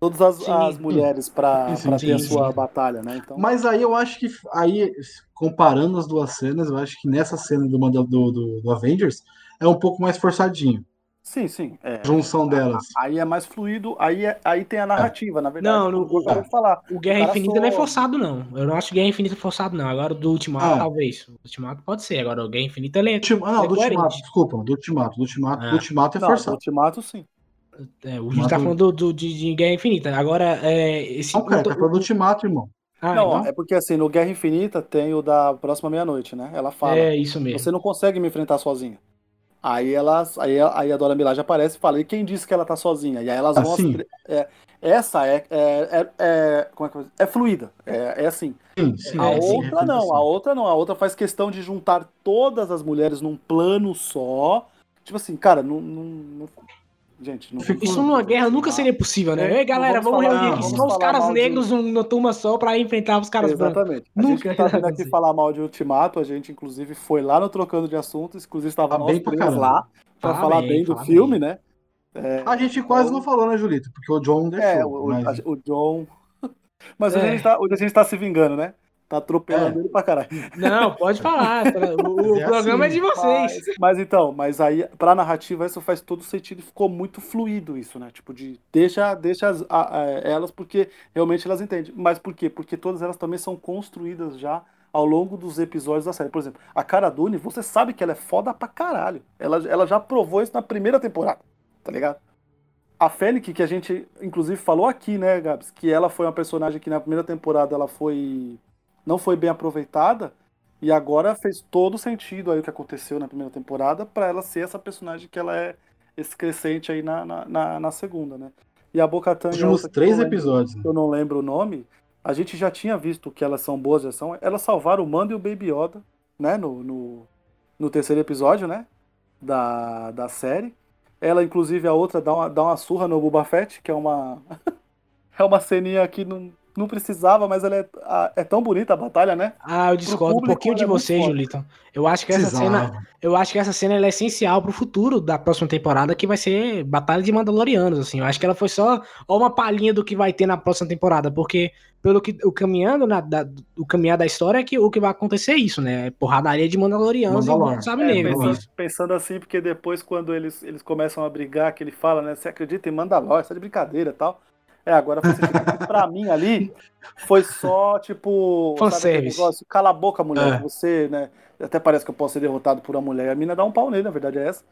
Todas as, sim, as mulheres para ter a sua batalha, né? Então... Mas aí eu acho que, aí, comparando as duas cenas, eu acho que nessa cena do, do, do, do Avengers é um pouco mais forçadinho. Sim, sim. É, junção delas. aí é mais fluido, aí, é, aí tem a narrativa, na verdade. Não, no- eu falar. O Guerra O Infinita não é forçado, não. Eu não acho Guerra Infinita forçado, não. Agora o do Ultimato, Ah. talvez. O Ultimato pode ser. Agora o Guerra Infinita é. Ultima- ah, não, é do coerente. Ultimato, desculpa, do Ultimato. Do Ultimato, Ah. do Ultimato é Não, forçado. Ultimato, sim. é, o gente tá falando do, do- de, Guerra Infinita. Agora, é, esse. Não, cara, tá falando do Ultimato, irmão. Ah, não, então, é porque assim, no Guerra Infinita tem o da próxima meia-noite, né? Ela fala. é isso mesmo. Você não consegue me enfrentar sozinha. Aí elas, aí, a- aí a Dora Milaje aparece e fala, e quem disse que ela tá sozinha? E aí elas. Assim? as tre- é, essa é, é, é, é- como é, que dizer? é fluida. É, é assim. Sim, sim. a é, sim, outra não, a outra não. A outra faz questão de juntar todas as mulheres num plano só. Tipo assim, cara, não- não- gente, não Isso numa guerra nunca seria possível, né? É, Ei, galera, vamos vamos falar- reunir aqui só os caras de- negros num- numa turma só pra enfrentar os caras brancos. Exatamente. A Nunca gente não tá vindo aqui falar mal de Ultimato, a gente inclusive foi lá no Trocando de Assuntos, inclusive estava Tá nós bem caramba. lá pra Fala falar bem, bem, do fala filme, bem. né? É, A gente quase não falou, né, Julito? Porque o John deixou. é, o, mas... o John. [laughs] Mas hoje, É. a gente tá, hoje a gente tá se vingando, né? Tá atropelando É. ele pra caralho. Não, pode falar. [laughs] O, é programa assim, é de vocês. Mas, mas então, mas aí, pra narrativa, isso faz todo sentido e ficou muito fluido isso, né? Tipo, de deixa, deixa as- a- a- elas, porque realmente elas entendem. Mas por quê? Porque todas elas também são construídas já ao longo dos episódios da série. Por exemplo, a Cara Dune, você sabe que ela é foda pra caralho. Ela, ela já provou isso na primeira temporada, tá ligado? A Fennec, que a gente inclusive falou aqui, né, Gabs, que ela foi uma personagem que na primeira temporada ela foi não foi bem aproveitada e agora fez todo sentido aí o que aconteceu na primeira temporada pra ela ser essa personagem que ela é esse crescente aí na, na, na, na segunda, né? E a Bocatan Os últimos três episódios. né? eu não lembro o nome, a gente já tinha visto que elas são boas, já são. Elas salvaram o Mando e o Baby Yoda, né? No, no, no terceiro episódio, né? Da, da série. Ela, inclusive, a outra dá uma, dá uma surra no Boba Fett, que é uma. [laughs] é uma ceninha que não, não precisava, mas ela é, a- é tão bonita a batalha, né? Ah, eu discordo um público, pouquinho de é você. Julito. Eu acho que essa cena, eu acho que essa cena ela é essencial pro futuro da próxima temporada, que vai ser Batalha de Mandalorianos, assim. Eu acho que ela foi só ó, uma palhinha do que vai ter na próxima temporada, porque pelo que o caminhando na, da, o caminhar da história é que o que vai acontecer é isso, né? Porradaria de Mandalorianos Mandalor. e sabe É, negro. pensando, pensando assim, porque depois, quando eles, eles começam a brigar, que ele fala, né? Você acredita em Mandalor, isso é de brincadeira e tal. É, agora sentido, porque pra [laughs] mim ali foi só, tipo. Fanservice. negócio? Cala a boca, mulher. É. Você, né? Até parece que eu posso ser derrotado por uma mulher. A mina dá um pau nele, na verdade é essa.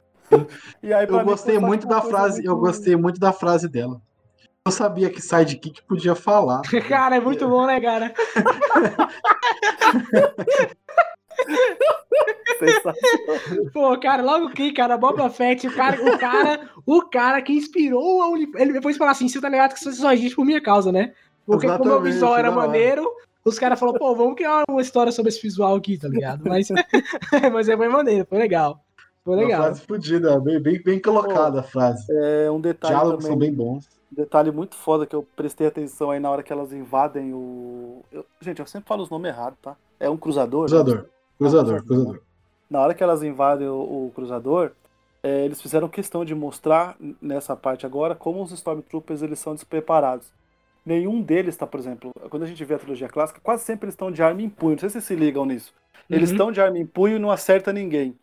E aí, Eu mim, gostei muito tipo, da frase, eu muito- gostei muito da frase dela. Eu sabia que sidekick podia falar. [laughs] Cara, é muito bom, né, cara? [laughs] [laughs] Pô, cara, logo que, cara, Boba Fett, o cara, o cara, o cara que inspirou a. Ele depois falou assim: você tá ligado que você só existe por minha causa, né? Porque como o Exatamente, visual era hora. maneiro, os caras falaram, pô, vamos criar uma história sobre esse visual aqui, tá ligado? Mas, [laughs] mas é, foi maneiro, foi legal. Foi Uma legal. frase fodida, bem, bem, bem colocada a frase. É um detalhe Diálogos também. são bem bons. Um detalhe muito foda que eu prestei atenção aí na hora que elas invadem o. eu- gente, eu sempre falo os nomes errados, tá? É um cruzador? Cruzador, cruzador, cruzador. Na hora que elas invadem o, o cruzador, é, eles fizeram questão de mostrar nessa parte agora como os Stormtroopers eles são despreparados. Nenhum deles tá, por exemplo, quando a gente vê a trilogia clássica, quase sempre eles estão de arma em punho. Não sei se vocês se ligam nisso. Eles Uhum. estão de arma em punho e não acerta ninguém.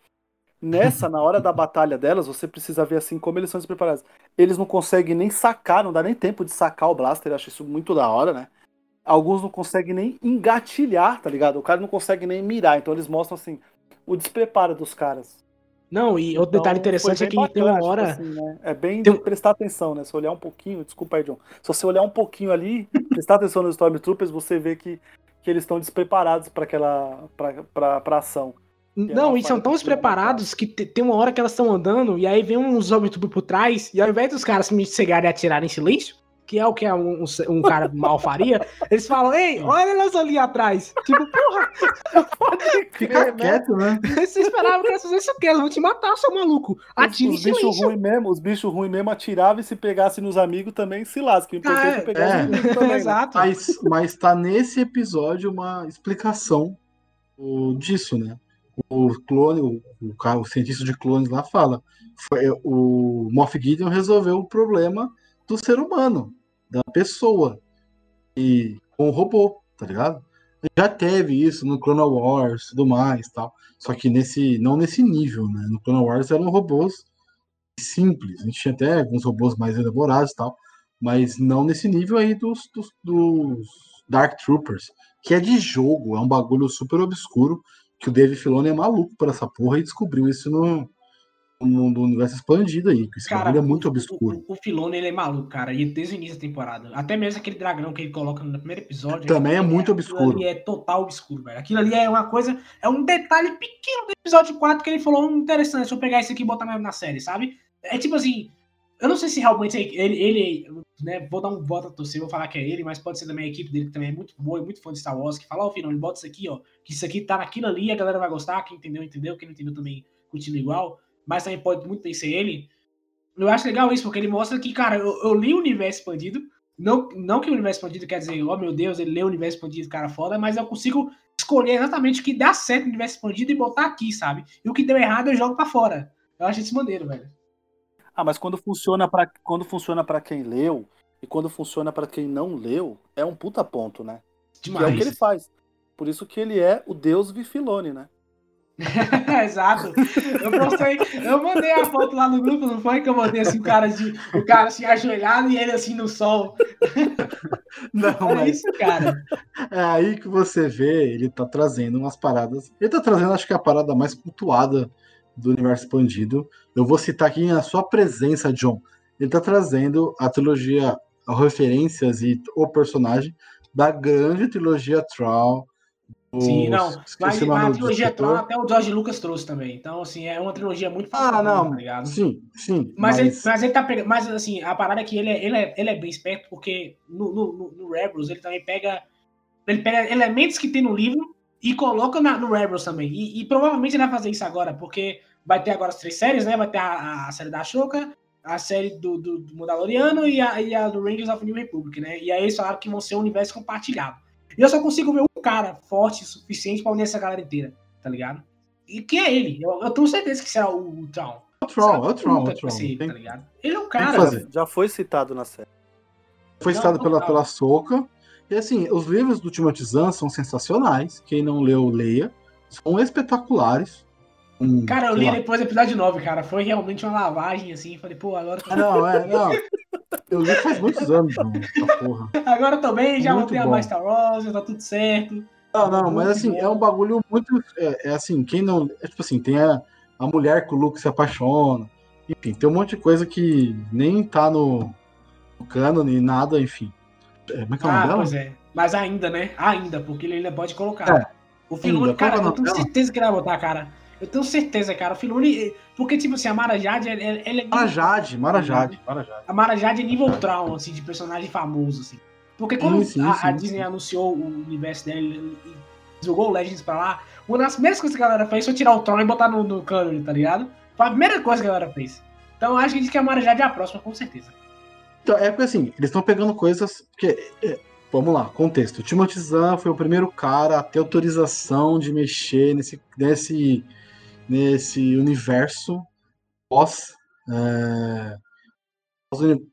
Nessa, na hora da [laughs] batalha delas, você precisa ver assim como eles são despreparados. Eles não conseguem nem sacar, não dá nem tempo de sacar o blaster, eu acho isso muito da hora, né? Alguns não conseguem nem engatilhar, tá ligado? O cara não consegue nem mirar, então eles mostram assim o despreparo dos caras. Não, e outro Então, detalhe interessante é que bem tem uma bacana, hora. tipo assim, né? É bem Tem de prestar atenção, né? Se olhar um pouquinho, desculpa aí, John. Se você olhar um pouquinho ali, [laughs] prestar atenção nos Stormtroopers, você vê que, que eles estão despreparados para aquela pra, pra, pra ação. Não, uma e são tão despreparados que te- tem uma hora que elas estão andando e aí vem um Stormtrooper por trás e ao invés dos caras se chegarem e atirarem em silêncio, que é o que um, um- um cara mal faria, eles falam, ei, olha elas ali atrás. Tipo, porra, Fica quieto, né? você esperava que elas fizessem o quê? Elas vão te matar, seu maluco. Atira em os bichos ruins mesmo, os bichos ruins mesmo atiravam e se pegasse nos amigos também se lasca. O importante Ah, é pegar é. os também. né? Exato. Mas, mas tá nesse episódio uma explicação o- disso, né? O clone, o, o, o cientista de clones lá fala. Foi, o Moff Gideon resolveu o problema do ser humano, da pessoa. E com o robô, tá ligado? Já teve isso no Clone Wars e tudo mais tal. Só que nesse. não nesse nível, né? No Clone Wars eram robôs simples. A gente tinha até alguns robôs mais elaborados e tal, mas não nesse nível aí dos, dos, dos Dark Troopers, que é de jogo, é um bagulho super obscuro, que o Dave Filoni é maluco por essa porra e descobriu isso no, no, universo expandido aí, que esse cara, é muito obscuro. O, o, Filoni, ele é maluco, cara, e desde o início da temporada. Até mesmo aquele dragão que ele coloca no primeiro episódio. Também é muito obscuro. ali é total obscuro, velho. Aquilo ali é uma coisa, é um detalhe pequeno do episódio 4 que ele falou, hum, interessante, deixa eu pegar isso aqui e botar na, na série, sabe? É tipo assim, eu não sei se realmente é ele, ele né, vou dar um voto a torcer, vou falar que é ele, mas pode ser também a equipe dele que também é muito boa e muito fã de Star Wars, que fala, ó, oh, filho, bota isso aqui, ó, que isso aqui tá naquilo ali, a galera vai gostar, quem entendeu, entendeu, quem não entendeu também continua igual, mas também pode muito bem ser ele. Eu acho legal isso, porque ele mostra que, cara, eu, eu li o universo expandido, não, não que o universo expandido quer dizer, ó oh, meu Deus, ele leu o universo expandido, cara foda, mas eu consigo escolher exatamente o que dá certo no universo expandido e botar aqui, sabe? E o que deu errado eu jogo para fora. Eu acho isso maneiro, velho. Ah, mas quando funciona para quando funciona para quem leu e quando funciona para quem não leu, é um puta ponto, né? Demais. É o que ele faz. Por isso que ele é o deus Vifilone, né? [laughs] Exato. Eu postei, eu mandei a foto lá no grupo, não foi que eu mandei assim o cara de, o cara assim ajoelhado e ele assim no sol. [laughs] Não, é mas isso, cara. É aí que você vê, ele tá trazendo umas paradas. Ele tá trazendo, acho que a parada mais cultuada do universo expandido. Eu vou citar aqui a sua presença, John. Ele está trazendo a trilogia, referências e o personagem da grande trilogia Troll. Sim, não. Mas, mas a trilogia Troll até o George Lucas trouxe também. Então, assim, é uma trilogia muito famosa, ah, não. tá ligado? Sim, sim. Mas, mas... Ele, mas ele tá pegando. Mas assim, a parada é que ele é, ele é, ele é bem esperto, porque no, no, no Rebels ele também pega. Ele pega elementos que tem no livro e coloca na, no Rebels também. E, e, provavelmente ele vai fazer isso agora, porque vai ter agora as três séries, né? Vai ter a, a série da Ashoka, a série do, do, do Mandaloriano e a, e a, do Rangers of New Republic, né? E aí eles falaram que vão ser um universo compartilhado. E eu só consigo ver cara forte o suficiente pra unir essa galera inteira, tá ligado? E quem é ele? Eu, eu tenho certeza que será o, o Tron. É o Tron, é o Tron, é o Tron. Ele, tá ligado? Ele é um cara. Já foi citado na série. Foi citado não, pela, pela Soca. E assim, os livros do Timothy Zahn são sensacionais. Quem não leu, leia. São espetaculares. Um, cara, eu li lá. depois do episódio 9, cara. Foi realmente uma lavagem, assim. Falei, pô, agora. Ah, não, é, não. Eu li faz muitos anos, mano, porra. Agora também, já voltei a mais Star Wars, tá tudo certo. Não, não, mas assim, é um bagulho muito. É, é, assim, quem não. É tipo assim, tem a, a mulher que o Luke se apaixona. Enfim, tem um monte de coisa que nem tá no, no cano, nem nada, enfim. É, como é que é o nome ah, dela? Pois é. Mas ainda, né? Ainda, porque ele ainda pode colocar. É, o Filone, cara, eu tenho certeza que ele vai botar, cara. Eu tenho certeza, cara. O Filoni. Porque, tipo assim, a Mara Jade, ela, ela é. Mara Jade, Mara Jade, Mara Jade. A Mara Jade é nível Traum, assim, de personagem famoso, assim. Porque quando sim, sim, a, sim, a, Disney anunciou o universo dela e jogou o Legends pra lá, uma das primeiras coisas que a galera fez foi tirar o Tron e botar no, no canon, tá ligado? Foi a primeira coisa que a galera fez. Então acho que, que a Mara Jade é a próxima, com certeza. Então, é porque assim, eles estão pegando coisas. que é, Vamos lá, contexto. O Timothy Zahn foi o primeiro cara a ter autorização de mexer nesse, nesse nesse universo pós, é,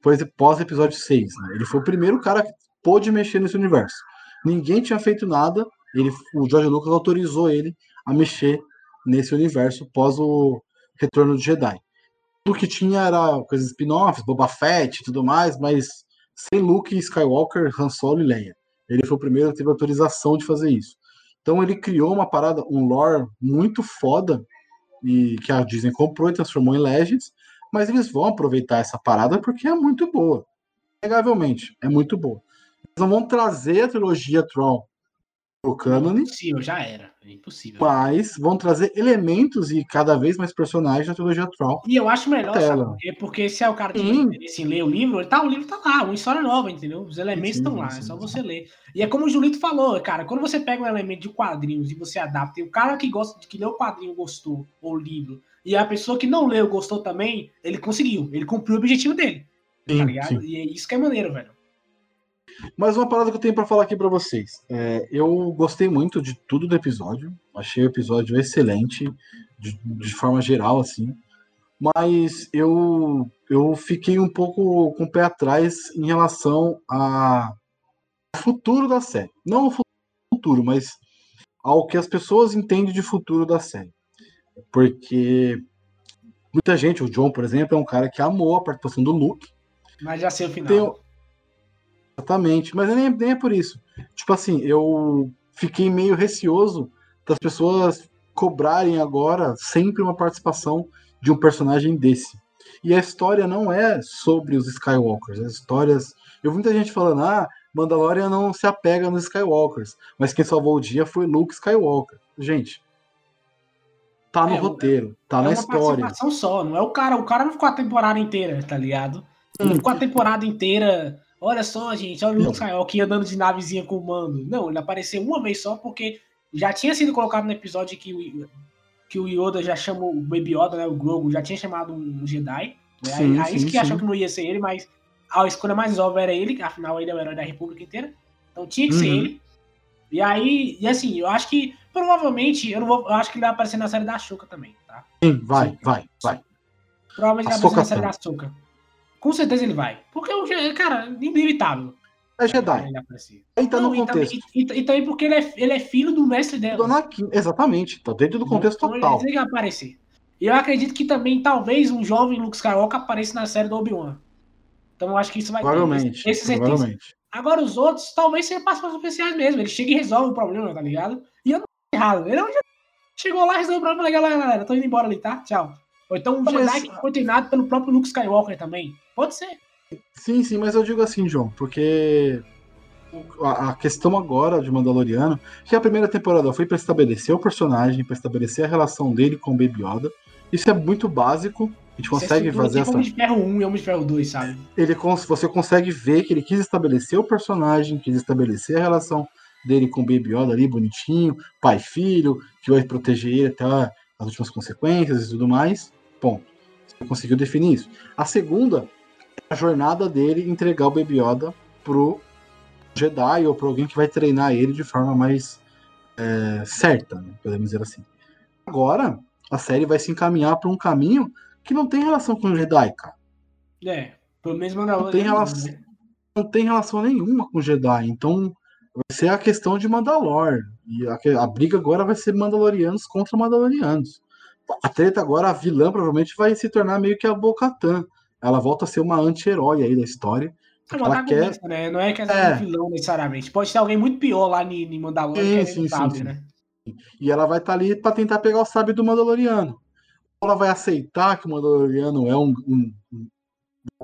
pós, pós episódio 6. Né? Ele foi o primeiro cara que pôde mexer nesse universo. Ninguém tinha feito nada, ele, o George Lucas autorizou ele a mexer nesse universo pós o Retorno do Jedi. O que tinha era coisas spin-offs, Boba Fett e tudo mais, mas sem Luke, Skywalker, Han Solo e Leia. Ele foi o primeiro que teve autorização de fazer isso. Então ele criou uma parada, um lore muito foda e que a Disney comprou e transformou em Legends, mas eles vão aproveitar essa parada porque é muito boa. Negavelmente, é muito boa. Eles não vão trazer a trilogia Tron pro canon. Impossível, já era. É impossível. Mas vão trazer elementos e cada vez mais personagens da trilogia Tron. E eu acho melhor, sabe? Porque se é o cara que tem interesse em ler o livro, ele tá, o livro tá lá, uma história nova, entendeu? Os elementos estão lá, sim, é só sim. você ler. E é como o Julito falou, cara, quando você pega um elemento de quadrinhos e você adapta, e o cara que gosta de que leu o quadrinho gostou, ou o livro, e a pessoa que não leu gostou também, ele conseguiu, ele cumpriu o objetivo dele. Tá sim, tá ligado? E é isso que é maneiro, velho. Mas uma parada que eu tenho para falar aqui para vocês. É, eu gostei muito de tudo do episódio. Achei o episódio excelente, de, de forma geral, assim. Mas eu, eu fiquei um pouco com o pé atrás em relação ao futuro da série. Não ao futuro, mas ao que as pessoas entendem de futuro da série. Porque Muita gente, o John, por exemplo, é um cara que amou a participação do Luke. Mas já sei o final. Tem- Exatamente, mas nem, nem é por isso. Tipo assim, eu fiquei meio receoso das pessoas cobrarem agora sempre uma participação de um personagem desse. E a história não é sobre os Skywalkers, as histórias. Eu vi muita gente falando, ah, Mandalorian não se apega nos Skywalkers, mas quem salvou o dia foi Luke Skywalker. Gente, tá no É, roteiro, tá é na uma história. participação só, não é o cara. O cara não ficou a temporada inteira, tá ligado? Ele não ficou a temporada inteira. Olha só, gente, olha o Luke. Skywalker andando de navezinha com o mando. Não, ele apareceu uma vez só porque já tinha sido colocado no episódio que o, que o Yoda já chamou o Baby Yoda, né? O Grogu, já tinha chamado um Jedi. Né? Sim, aí sim, que achou sim. que não ia ser ele, mas a escolha mais óbvia era ele, afinal ele é o herói da República inteira. Então tinha que ser Uhum. ele. E aí, e assim, eu acho que provavelmente, eu não vou, eu acho que ele vai aparecer na série da Xuca também, tá? Sim, vai, vai, vai. Provavelmente ele vai aparecer na série da Açúcar. Com certeza ele vai. Porque cara, inevitável. É Jedi. Ele tá no Não, e, contexto. e, e- e também porque ele é, ele é filho do mestre dela. Do Anakin, exatamente, tá dentro do contexto Então, total. Ele vai aparecer. E eu acredito que também talvez um jovem Luke Skywalker apareça na série do Obi-Wan. Então eu acho que isso vai Provavelmente. ter. Esse, provavelmente. Agora os outros talvez sejam participações especiais mesmo. Ele chega e resolve o problema, tá ligado? E eu não tô errado. Ele é um chegou lá, resolveu o problema. Legal, galera. Tô indo embora ali, tá? Tchau. Ou então um Mas- Jedi que foi treinado pelo próprio Luke Skywalker também. Pode ser. Sim, sim, mas eu digo assim, João, porque a, questão agora de Mandaloriano, que a primeira temporada foi pra estabelecer o personagem, pra estabelecer a relação dele com o Baby Yoda. Isso é muito básico. A gente consegue Isso é fazer tipo essa. Homem de Ferro 1 e Homem de Ferro 2, sabe? Ele você consegue ver que ele quis estabelecer o personagem, quis estabelecer a relação dele com o Baby Yoda ali, bonitinho, pai e filho, que vai proteger ele até as últimas consequências e tudo mais. Ponto. Você conseguiu definir isso. A segunda é a jornada dele entregar o Baby Yoda pro Jedi ou para alguém que vai treinar ele de forma mais é, certa, né? podemos dizer assim. Agora, a série vai se encaminhar para um caminho que não tem relação com o Jedi, cara. É. Pelo menos Mandalorian. Não tem relação. né? não tem relação nenhuma com Jedi. Então vai ser a questão de Mandalor. E a, a briga agora vai ser Mandalorianos contra Mandalorianos. A treta agora, a vilã provavelmente vai se tornar meio que a Bo-Katan. Ela volta a ser uma anti-herói aí da história. É Ela uma quer. antagonista, né? Não é que é É. um vilão necessariamente. Pode ter alguém muito pior lá em Mandalorian Sim, que sim, sabe, sim. né? E ela vai estar ali para tentar pegar o sábio do Mandaloriano. Ela vai aceitar que o Mandaloriano é um. um- um-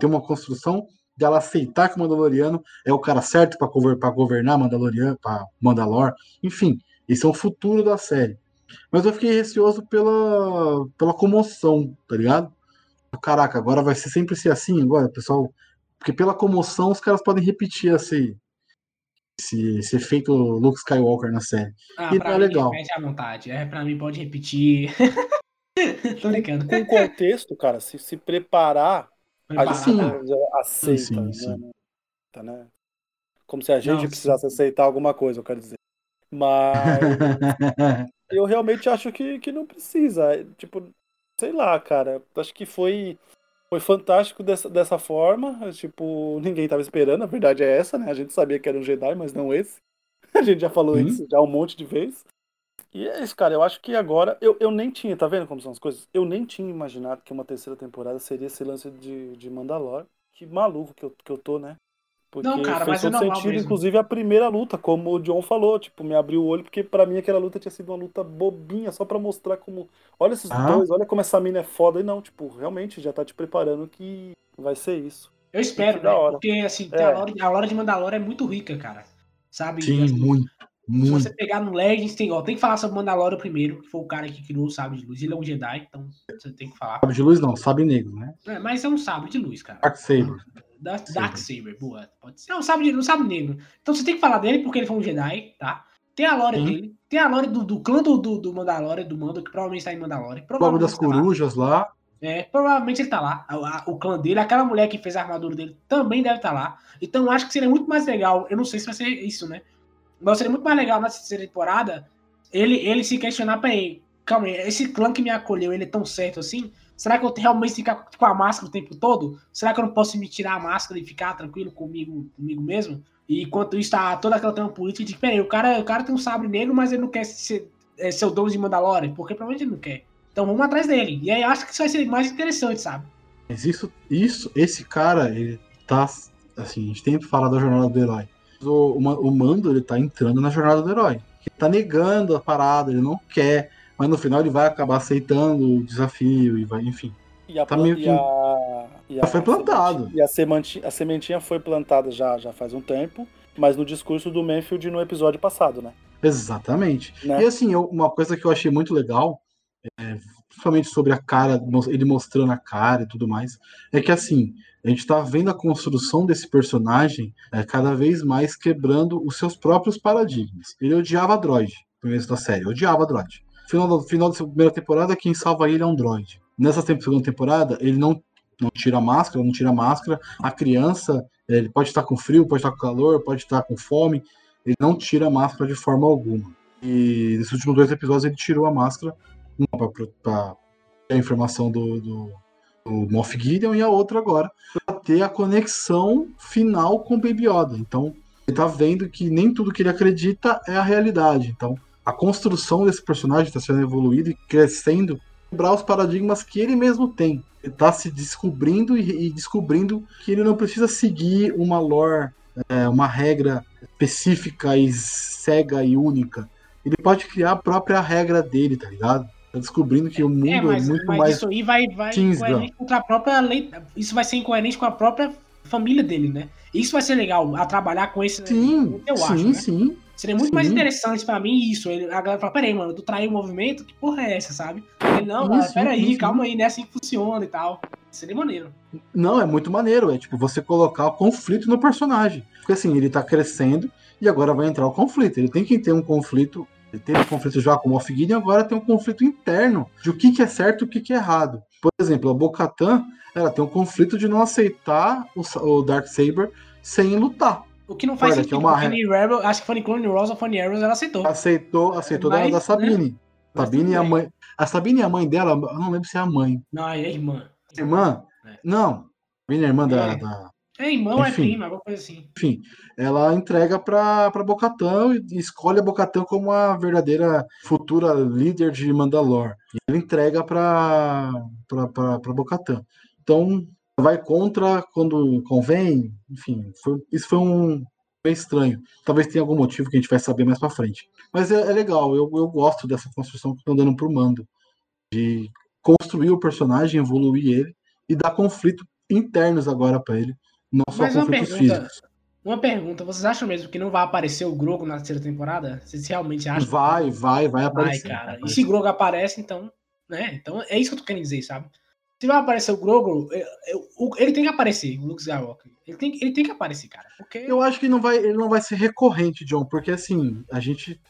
tem uma construção dela aceitar que o Mandaloriano é o cara certo para governar Mandaloriano, para Mandalor. Enfim, esse é o futuro da série. Mas eu fiquei receoso pela, pela comoção, tá ligado? Caraca, agora vai ser sempre ser assim agora, pessoal. Porque pela comoção os caras podem repetir esse, esse, esse efeito Luke Skywalker na série. Ah, E é mim, legal. repete à vontade. É, pra mim pode repetir. [laughs] Tô brincando. Com contexto, cara, se se preparar, a Preparado. gente Sim. já aceita, Sim, né? sim. Tá, né? Como se a gente Não, precisasse aceitar alguma coisa, eu quero dizer. Mas [laughs] eu realmente acho que, que não precisa. É, Tipo, sei lá, cara. Acho que foi, foi fantástico dessa, dessa forma. Tipo, ninguém tava esperando, a verdade é essa, né? A gente sabia que era um Jedi, mas não esse. [laughs] A gente já falou Sim. isso já um monte de vezes. E é isso, cara. Eu acho que agora. Eu, eu nem tinha, tá vendo como são as coisas? Eu nem tinha imaginado que uma terceira temporada seria esse lance de, de Mandalor. Que maluco que eu, que eu tô, né? Porque Não, cara, fez mas é todo normal sentido, mesmo. inclusive a primeira luta, como o John falou, tipo, me abriu o olho, porque pra mim aquela luta tinha sido uma luta bobinha, só pra mostrar como. Olha esses Ah. dois, olha como essa mina é foda. E não, tipo, realmente já tá te preparando que vai ser isso. Eu espero, né? hora. Porque, assim, É. a, lore, a lore de Mandalorian é muito rica, cara. Sabe? Sim, Assim, muito, Se muito. você pegar no Legends, tem, ó, tem que falar sobre o Mandalorian primeiro, que foi o cara que criou o Sabre de Luz. Ele é um Jedi, então você tem que falar. Sabe de luz não, sabe negro, né? É, mas é um Sabre de Luz, cara. Dark Saber. Da, Dark Saber, boa. Pode ser. Não, sabe, não sabe negro. Então você tem que falar dele porque ele foi um Jedi, tá? Tem a lore Sim. dele. Tem a lore do, do clã do, do, do Mandalorian, do Mando, que provavelmente tá em Mandalorian. O bagulho das tá lá. corujas lá. É, provavelmente ele tá lá. A- a- o clã dele, aquela mulher que fez a armadura dele também deve estar lá. Então eu acho que seria muito mais legal. Eu não sei se vai ser isso, né? Mas seria muito mais legal na terceira temporada ele, ele se questionar pra ele. Calma aí, esse clã que me acolheu, ele é tão certo assim? Será que eu realmente ficar com a máscara o tempo todo? Será que eu não posso me tirar a máscara e ficar tranquilo comigo, comigo mesmo? E enquanto isso tá toda aquela trama política de, peraí, o cara, o cara tem um sabre negro, mas ele não quer ser, é, dono de Mandalorian, porque provavelmente ele não quer. Então vamos atrás dele. E aí acho que isso vai ser mais interessante, sabe? Mas isso, isso, esse cara, ele tá. Assim, a gente tem que falar da jornada do herói. O, o, o Mando, ele tá entrando na jornada do herói. Ele tá negando a parada, ele não quer. Mas no final ele vai acabar aceitando o desafio e vai, enfim. E a, Tá meio que- a- e a Já foi plantado. E a sementinha, a sementinha foi plantada já, já faz um tempo, mas no discurso do Manfield no episódio passado, né? Exatamente. Né? E assim, eu- uma coisa que eu achei muito legal, é, principalmente sobre a cara, ele mostrando a cara e tudo mais, é que assim, a gente tá vendo a construção desse personagem é, cada vez mais quebrando os seus próprios paradigmas. Ele odiava droid, no começo da série, odiava droid. Final, do- final da primeira temporada, quem salva ele é um droid. Nessa segunda temporada, ele não, não tira máscara, não tira a máscara. A criança, é, ele pode estar com frio, pode estar com calor, pode estar com fome, ele não tira máscara de forma alguma. E nesses últimos dois episódios ele tirou a máscara, uma para a informação do, do, do Moff Gideon e a outra agora para ter a conexão final com o Baby Yoda. Então ele tá vendo que nem tudo que ele acredita é a realidade. Então a construção desse personagem está sendo evoluída e crescendo, quebrar os paradigmas que ele mesmo tem. Ele tá se descobrindo e, e descobrindo que ele não precisa seguir uma lore, é, uma regra específica e cega e única. Ele pode criar a própria regra dele, tá ligado? Tá descobrindo que o mundo é, É, mas, muito mas mais. isso aí vai, vai incoerente contra a própria lei. Isso vai ser incoerente com a própria família dele, né? Isso vai ser legal, a trabalhar com esse. Sim, eu sim, acho, né? sim. Seria muito mais Sim. interessante pra mim isso. Ele, a galera fala, peraí, mano, tu traiu o movimento? Que porra é essa, sabe? Ele, não, Sim, cara, peraí, sim. calma aí, não é assim que funciona e tal. Seria maneiro. Não, é muito maneiro. É tipo você colocar o conflito no personagem. Porque assim, ele tá crescendo e agora vai entrar o conflito. Ele tem que ter um conflito. Ele teve um conflito já com o Moff Gideon, agora tem um conflito interno de o que, que é certo e o que, que é errado. Por exemplo, a Bo-Katan, ela tem um conflito de não aceitar o, o Darksaber sem lutar. O que não faz Olha, sentido, é uma em Rebel, acho que em Clone Wars ou Funny Arrows, ela aceitou. Aceitou, aceitou da, Mas, da Sabine. Mas Sabine e a mãe. A Sabine e a mãe dela, eu não lembro se é a mãe. Não, é irmã. Irmã? É. Não. Sabine é irmã da- É. da, É irmã ou é Enfim. prima, alguma coisa assim. enfim, ela entrega para Bocatão e escolhe a Bocatão como a verdadeira futura líder de Mandalor. E ela entrega para Bocatão. Então vai contra quando convém, enfim, foi- isso foi um meio estranho. Talvez tenha algum motivo que a gente vai saber mais para frente. Mas é, é legal, eu, eu gosto dessa construção que estão dando pro mando de construir o personagem, evoluir ele e dar conflito internos agora para ele, não só Mas uma conflitos pergunta, físicos. uma pergunta, vocês acham mesmo que não vai aparecer o Grogu na terceira temporada? Vocês realmente acham? Vai, vai, vai Vai, aparecer. cara. vai E se Grogu aparece, então, né? Então é isso que eu tô querendo dizer, sabe? Se vai aparecer o Grogu, eu- o- ele tem que aparecer, o Luke Skywalker. Ele tem, ele tem que aparecer, cara. Porque Eu acho que não vai, ele não vai ser recorrente, John, porque assim, a gente.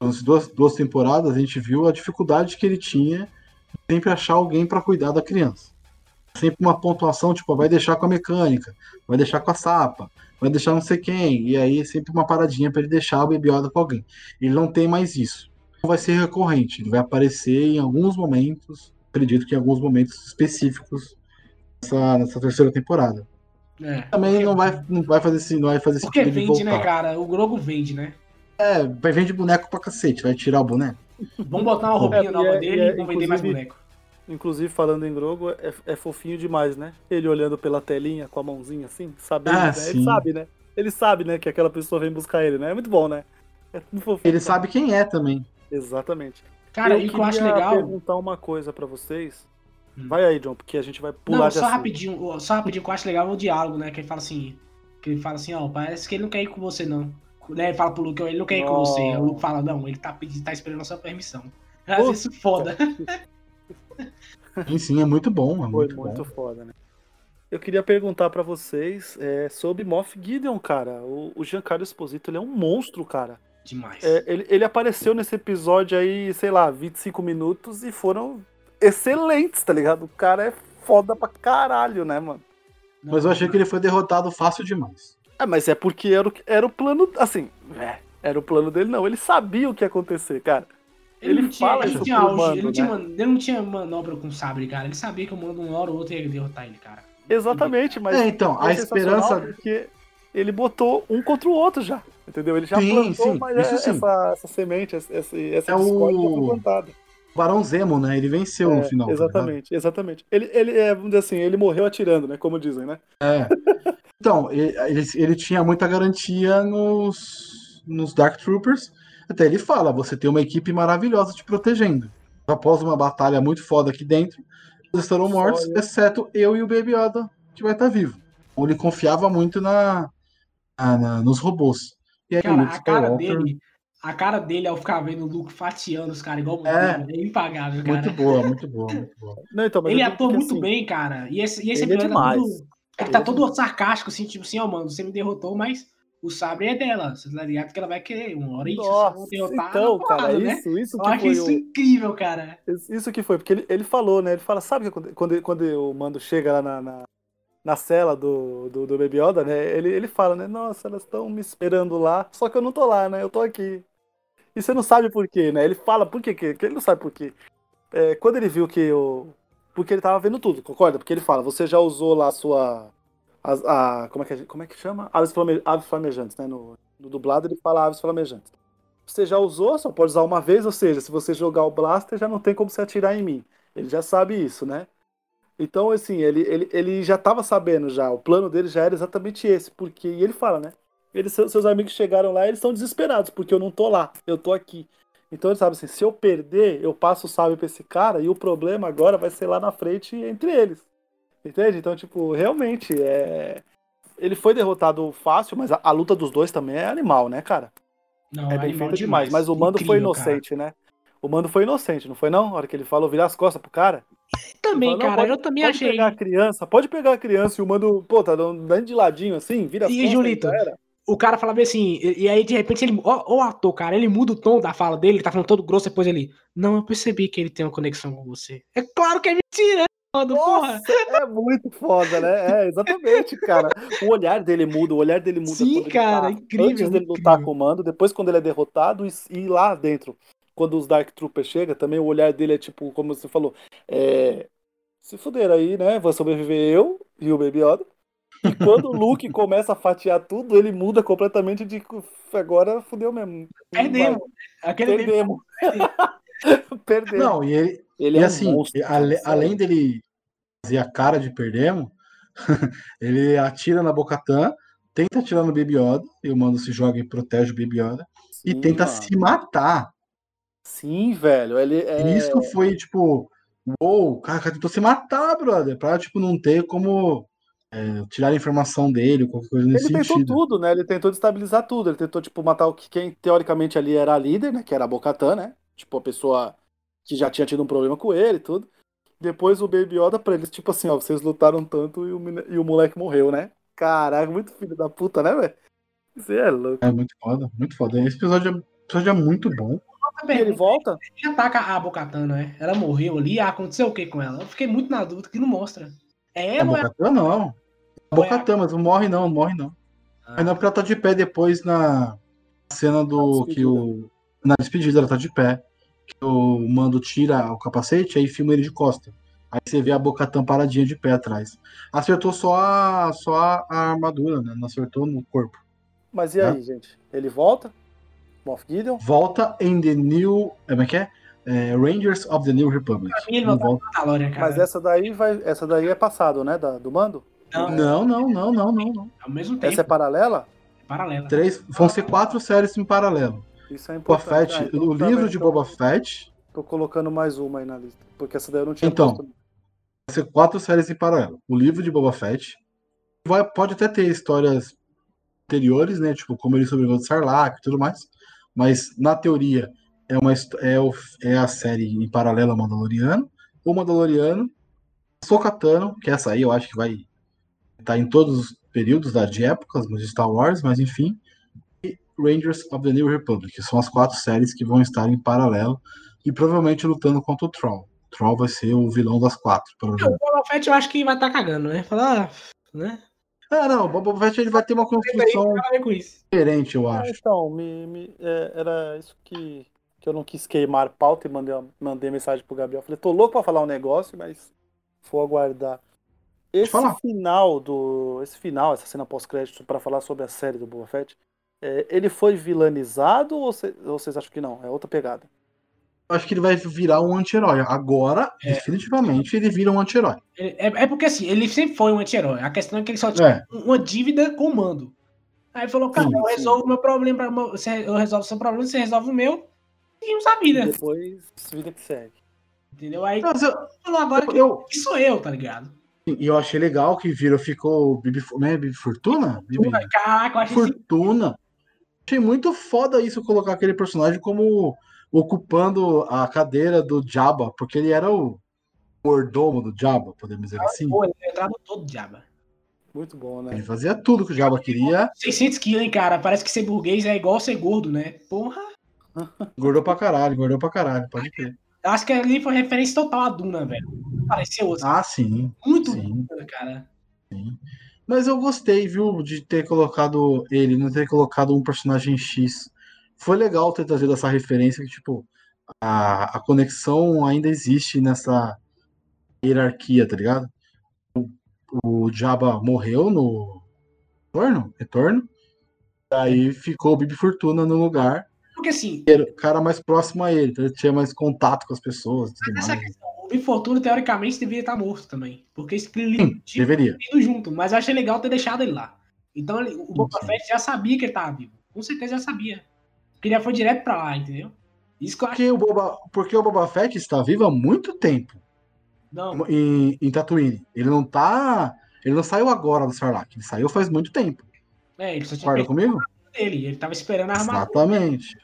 Nas duas, duas temporadas, a gente viu a dificuldade que ele tinha de sempre achar alguém para cuidar da criança. Sempre uma pontuação, tipo, vai deixar com a mecânica, vai deixar com a sapa, vai deixar não sei quem, e aí sempre uma paradinha para ele deixar o Baby Yoda com alguém. Ele não tem mais isso. Não vai ser recorrente, ele vai aparecer em alguns momentos, acredito que em alguns momentos específicos nessa, nessa terceira temporada. é, Também porque- não vai, não vai fazer esse, não vai fazer Porque sentido ele vende, né, cara? O Grogu vende, né? É, vai vender boneco pra cacete, vai tirar o boneco. Vamos botar uma roupinha É, nova é- dele e é, e vamos vender mais boneco. Inclusive, falando em Grogu, é, é fofinho demais, né? Ele olhando pela telinha com a mãozinha assim, sabendo, Ah, né? sim. Ele sabe, né? Ele sabe, né, que aquela pessoa vem buscar ele, né? É muito bom, né? É tudo fofinho. Ele sabe quem é também. Exatamente. Cara, eu e o que eu acho queria legal. perguntar uma coisa pra vocês. Hum. Vai aí, John, porque a gente vai pular Não, de só assunto. rapidinho, só rapidinho que eu acho legal é o diálogo, né? Que ele fala assim. Que ele fala assim, ó, parece que ele não quer ir com você, não. Né, Ele fala pro Luke, ele não quer ir com você. O Luke fala, não, ele tá, pedindo, tá esperando a sua permissão. [laughs] Acho isso foda. [laughs] Sim, sim, é muito bom, é Foi muito, muito, bom. foda, né? Eu queria perguntar pra vocês é, sobre Moff Gideon, cara. O, o Giancarlo Esposito, ele é um monstro, cara. Demais. É, ele, ele apareceu nesse episódio aí, sei lá, 25 minutos e foram excelentes, tá ligado? O cara é foda pra caralho, né, mano? Mas eu achei que ele foi derrotado fácil demais. É, mas é porque era o, era o plano, assim, é, era o plano dele, não. Ele sabia o que ia acontecer, cara. ele, não ele tinha, fala ele tinha pro auge, mando, ele, não tinha, né? man- ele não tinha manobra com sabre, cara. Ele sabia que o mando uma hora ou outra ia derrotar ele, cara. Exatamente, mas é, então, a é sensacional esperança. Porque ele botou um contra o outro já, entendeu? Ele já Sim, plantou sim, isso sim. essa, essa semente, essa, essa, É o- discórdia já foi plantada. Barão Zemo, né? Ele venceu É, no final. tá exatamente, exatamente. Ele, ele é, vamos dizer assim, ele morreu atirando, né? Como dizem, né? É. [laughs] Então, ele, ele- tinha muita garantia nos, nos Dark Troopers. Até ele fala: você tem uma equipe maravilhosa te protegendo. Após uma batalha muito foda aqui dentro, todos estarão mortos, exceto eu e o Baby Yoda, que vai estar vivo. Então, ele confiava muito na, na- na- nos robôs. E aí, o Cara, Luke a cara dele, a cara dele ao ficar vendo o Luke fatiando os caras igual o É. É impagável, cara. muito boa, muito boa, muito boa. [laughs] Não, então, Ele atua que, muito assim, bem, cara. E esse, e esse ele é episódio tá demais. todo, ele tá é todo sarcástico, assim, tipo assim, ó, mano, você me derrotou, mas o sabre é dela. Você tá ligado que ela vai querer. Uma hora isso, Nossa, derrotar. então, na cara, porrada, né? isso, isso Eu que acho foi isso o... incrível, cara. Isso que foi, porque ele, ele falou, né? Ele fala, sabe que quando, quando, quando o Mando chega lá na, na, na cela do, do, do Baby Yoda, né? Ele, ele fala, né? Nossa, elas estão me esperando lá, só que eu não tô lá, né? Eu tô aqui. E você não sabe por quê, né? Ele fala por quê, que, ele não sabe por quê. É, quando ele viu que o. Porque ele tava vendo tudo, concorda? Porque ele fala, você já usou lá a sua. as- A, como, é que, como é que chama? Aves, flame, aves flamejantes, né? No, no dublado ele fala aves flamejantes. Você já usou, só pode usar uma vez, ou seja, se você jogar o blaster, já não tem como você atirar em mim. Ele já sabe isso, né? Então, assim, ele, ele, ele já estava sabendo já, o plano dele já era exatamente esse, porque, e ele fala, né? Eles, seus amigos chegaram lá e eles estão desesperados, porque eu não tô lá, eu tô aqui. Então ele sabe assim, se eu perder, eu passo o sábio pra esse cara, e o problema agora vai ser lá na frente entre eles. Entende? Então, tipo, realmente, é... ele foi derrotado fácil, mas a, a luta dos dois também é animal, né, cara? Não, É bem feita demais. Mas o Mando foi Incrível, cara. inocente, né? O Mando foi inocente, não foi não? A hora que ele falou virar as costas pro cara. Também, não, cara, pode- eu também pode achei. pegar a criança, pode pegar a criança e o Mando, pô, tá dando de ladinho assim, vira E. Julito. O cara fala bem assim, e, e aí de repente ele. Ó, o ator, cara, ele muda o tom da fala dele, ele tá falando todo grosso, depois ele. Não, eu percebi que ele tem uma conexão com você. É claro que é mentira, mano, porra. Nossa, é muito foda, né? É, exatamente, cara. O olhar dele muda, o olhar dele muda Sim, cara, tá- incrível, Antes dele lutar incrível. com o Mando, depois quando ele é derrotado e, e lá dentro, quando os Dark Troopers chegam, também o olhar dele é tipo, como você falou, é... Se fuderam aí, né? Vou sobreviver eu e o Baby Yoda. E quando o Luke [laughs] começa a fatiar tudo, ele muda completamente de agora fudeu mesmo. Perdemos. Aquele Perdemos. [laughs] Perdemos. Não, e ele, ele e é um assim, monstro, cara, ale- além dele fazer a cara de perdemos, [laughs] ele atira na Bocatã, tenta atirar no Baby Yoda, e o Mando se joga e protege o Baby Yoda, e Sim, tenta mano. se matar. Sim, velho. Ele é. E isso foi tipo, uou, o cara tentou se matar, brother, pra tipo, não ter como é, tirar a informação dele, qualquer coisa nesse Ele tentou sentido. tudo, né? Ele tentou destabilizar tudo. Ele tentou, tipo, matar o que quem teoricamente ali era a líder, né? Que era a Bocatã, né? Tipo, a pessoa que já tinha tido um problema com ele e tudo. Depois o Baby Yoda pra eles, tipo assim, ó, vocês lutaram tanto e o, e o moleque morreu, né? Caraca, muito filho da puta, né, velho? Você é louco. É muito foda, muito foda. Esse episódio é, episódio é muito bom. E ele volta? Ele ataca a Bocatana, né? Ela morreu ali, ah, aconteceu o que com ela? Eu fiquei muito na dúvida que não mostra. É A ela ou é Bocatã não. A é a- Bocatã, mas não morre não, não morre não. Ah. Mas não porque ela tá de pé depois na cena do Na que o. Na despedida, ela tá de pé. Que o mando tira o capacete, aí filma ele de costa. Aí você vê a Bocatã paradinha de pé atrás. Acertou só a, só a, a armadura, né? Não acertou no corpo. Mas e aí, gente? Ele volta? Moff Gideon? Volta em The New. Como é que é? É, Rangers of the New Republic. Não volta. Mas essa daí vai. Essa daí é passado, né? Da, do mando? Não, Não, não, não, não, não, não. ao mesmo tempo, Essa é paralela? paralela. Três, vão ser quatro séries em paralelo. Isso é Boba importante. Fett, Ah, então o livro de então- Boba Fett Tô colocando mais uma aí na lista. Porque essa daí eu não tinha Então, posto. Vai ser quatro séries em paralelo. O livro de Boba Fett vai, pode até ter histórias anteriores, né? Tipo, como ele sobreviveu do Sarlacc e tudo mais. Mas, na teoria, é, uma, é, o- é a série em paralelo ao Mandaloriano. O Mandaloriano, Sokatano, que essa aí eu acho que vai estar em todos os períodos da, de épocas nos Star Wars, mas enfim. E Rangers of the New Republic, são as quatro séries que vão estar em paralelo e provavelmente lutando contra o Troll. O Troll vai ser o vilão das quatro, O provavelmente. Boba Fett eu acho que vai estar cagando, né? Falar, ah, né? Ah, não, o Boba Fett ele vai ter uma construção diferente, eu Ah, acho. então, me, me- é, era isso que, que eu não quis queimar pauta e mandei, mandei mensagem pro Gabriel. Falei, tô louco pra falar um negócio, mas vou aguardar. Esse final do. Esse final, essa cena pós-crédito, pra falar sobre a série do Boba Fett, é, ele foi vilanizado ou, cê- ou vocês acham que não? É outra pegada. Acho que ele vai virar um anti-herói. Agora, É. definitivamente, ele vira um anti-herói. É, é porque assim, ele sempre foi um anti-herói. A questão é que ele só tinha É. uma dívida com o mando. Aí ele falou, cara, Sim, eu resolvo o meu problema, eu resolvo o seu problema, você resolve o meu, e usa a E vida. depois, vida que segue. Entendeu? Aí Mas eu, falou agora que, eu, que sou eu, tá ligado? e eu achei legal que virou, ficou Bibi, né, Bibi Fortuna? Bibi Caraca, eu achei Fortuna. Achei muito foda isso, colocar aquele personagem como ocupando a cadeira do Jabba, porque ele era o mordomo do Jabba, podemos dizer assim. Pô, ele entrava todo diaba. Muito bom, né? Ele fazia tudo que o Jabba queria, 600 quilos, hein, cara? Parece que ser burguês é igual ser gordo, né? Porra. engordou pra caralho, engordou pra caralho, pode crer. Acho que ali foi referência total a Duna, velho. Pareceu assim, Ah, sim, muito sim. Duna, cara. Mas eu gostei, viu, de ter colocado ele, não ter colocado um personagem X. Foi legal ter trazido essa referência que, tipo, a, a conexão ainda existe nessa hierarquia, tá ligado? O, o Jabba morreu no retorno, retorno. Aí ficou o Bibi Fortuna no lugar, Porque assim, era o cara mais próximo a ele, então ele tinha mais contato com as pessoas essa questão, o Bifortuna, teoricamente, deveria estar morto também. Porque esse Sim, tinha deveria. ido junto, mas eu achei legal ter deixado ele lá. Então ele- o Boba. Fett já sabia que ele tava vivo. Com certeza já sabia. Porque ele já foi direto pra lá, entendeu? Isso que eu acho. Porque o Boba, porque o Boba Fett está vivo há muito tempo. Não, em, em Tatooine. Ele não tá. Ele não saiu agora do Sarlacc, ele saiu faz muito tempo. é, ele só tinha Concorda comigo? dele. Ele tava esperando a armadura. Exatamente.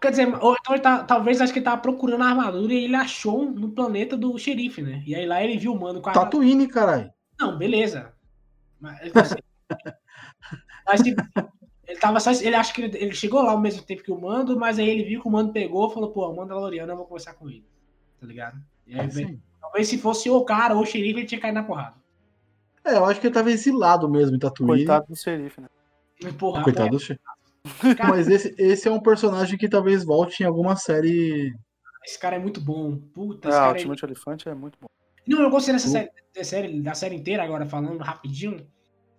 Quer dizer, ou então ele tá, talvez acho que ele tava procurando a armadura e ele achou no planeta do xerife, né? E aí lá ele viu o mano com a. Tatooine, caralho. Não, beleza. Mas, assim, [laughs] mas ele tava só. Ele acha que ele, ele chegou lá ao mesmo tempo que o mando, mas aí ele viu que o mando pegou e falou, pô, o Mandaloriano, eu vou conversar com ele. Tá ligado? E aí, Assim. talvez se fosse o cara ou o xerife, ele tinha caído na porrada. É, eu acho que ele tava exilado mesmo em Tatooine. Coitado do xerife, né? E, Porra, Coitado do che- Cara, Mas esse, esse é um personagem que talvez volte em alguma série. esse cara é muito bom. Puta, Ah, esse o cara é... Timothy Elefante é muito bom. Não, eu gostei dessa série, da série, da série inteira, agora falando rapidinho,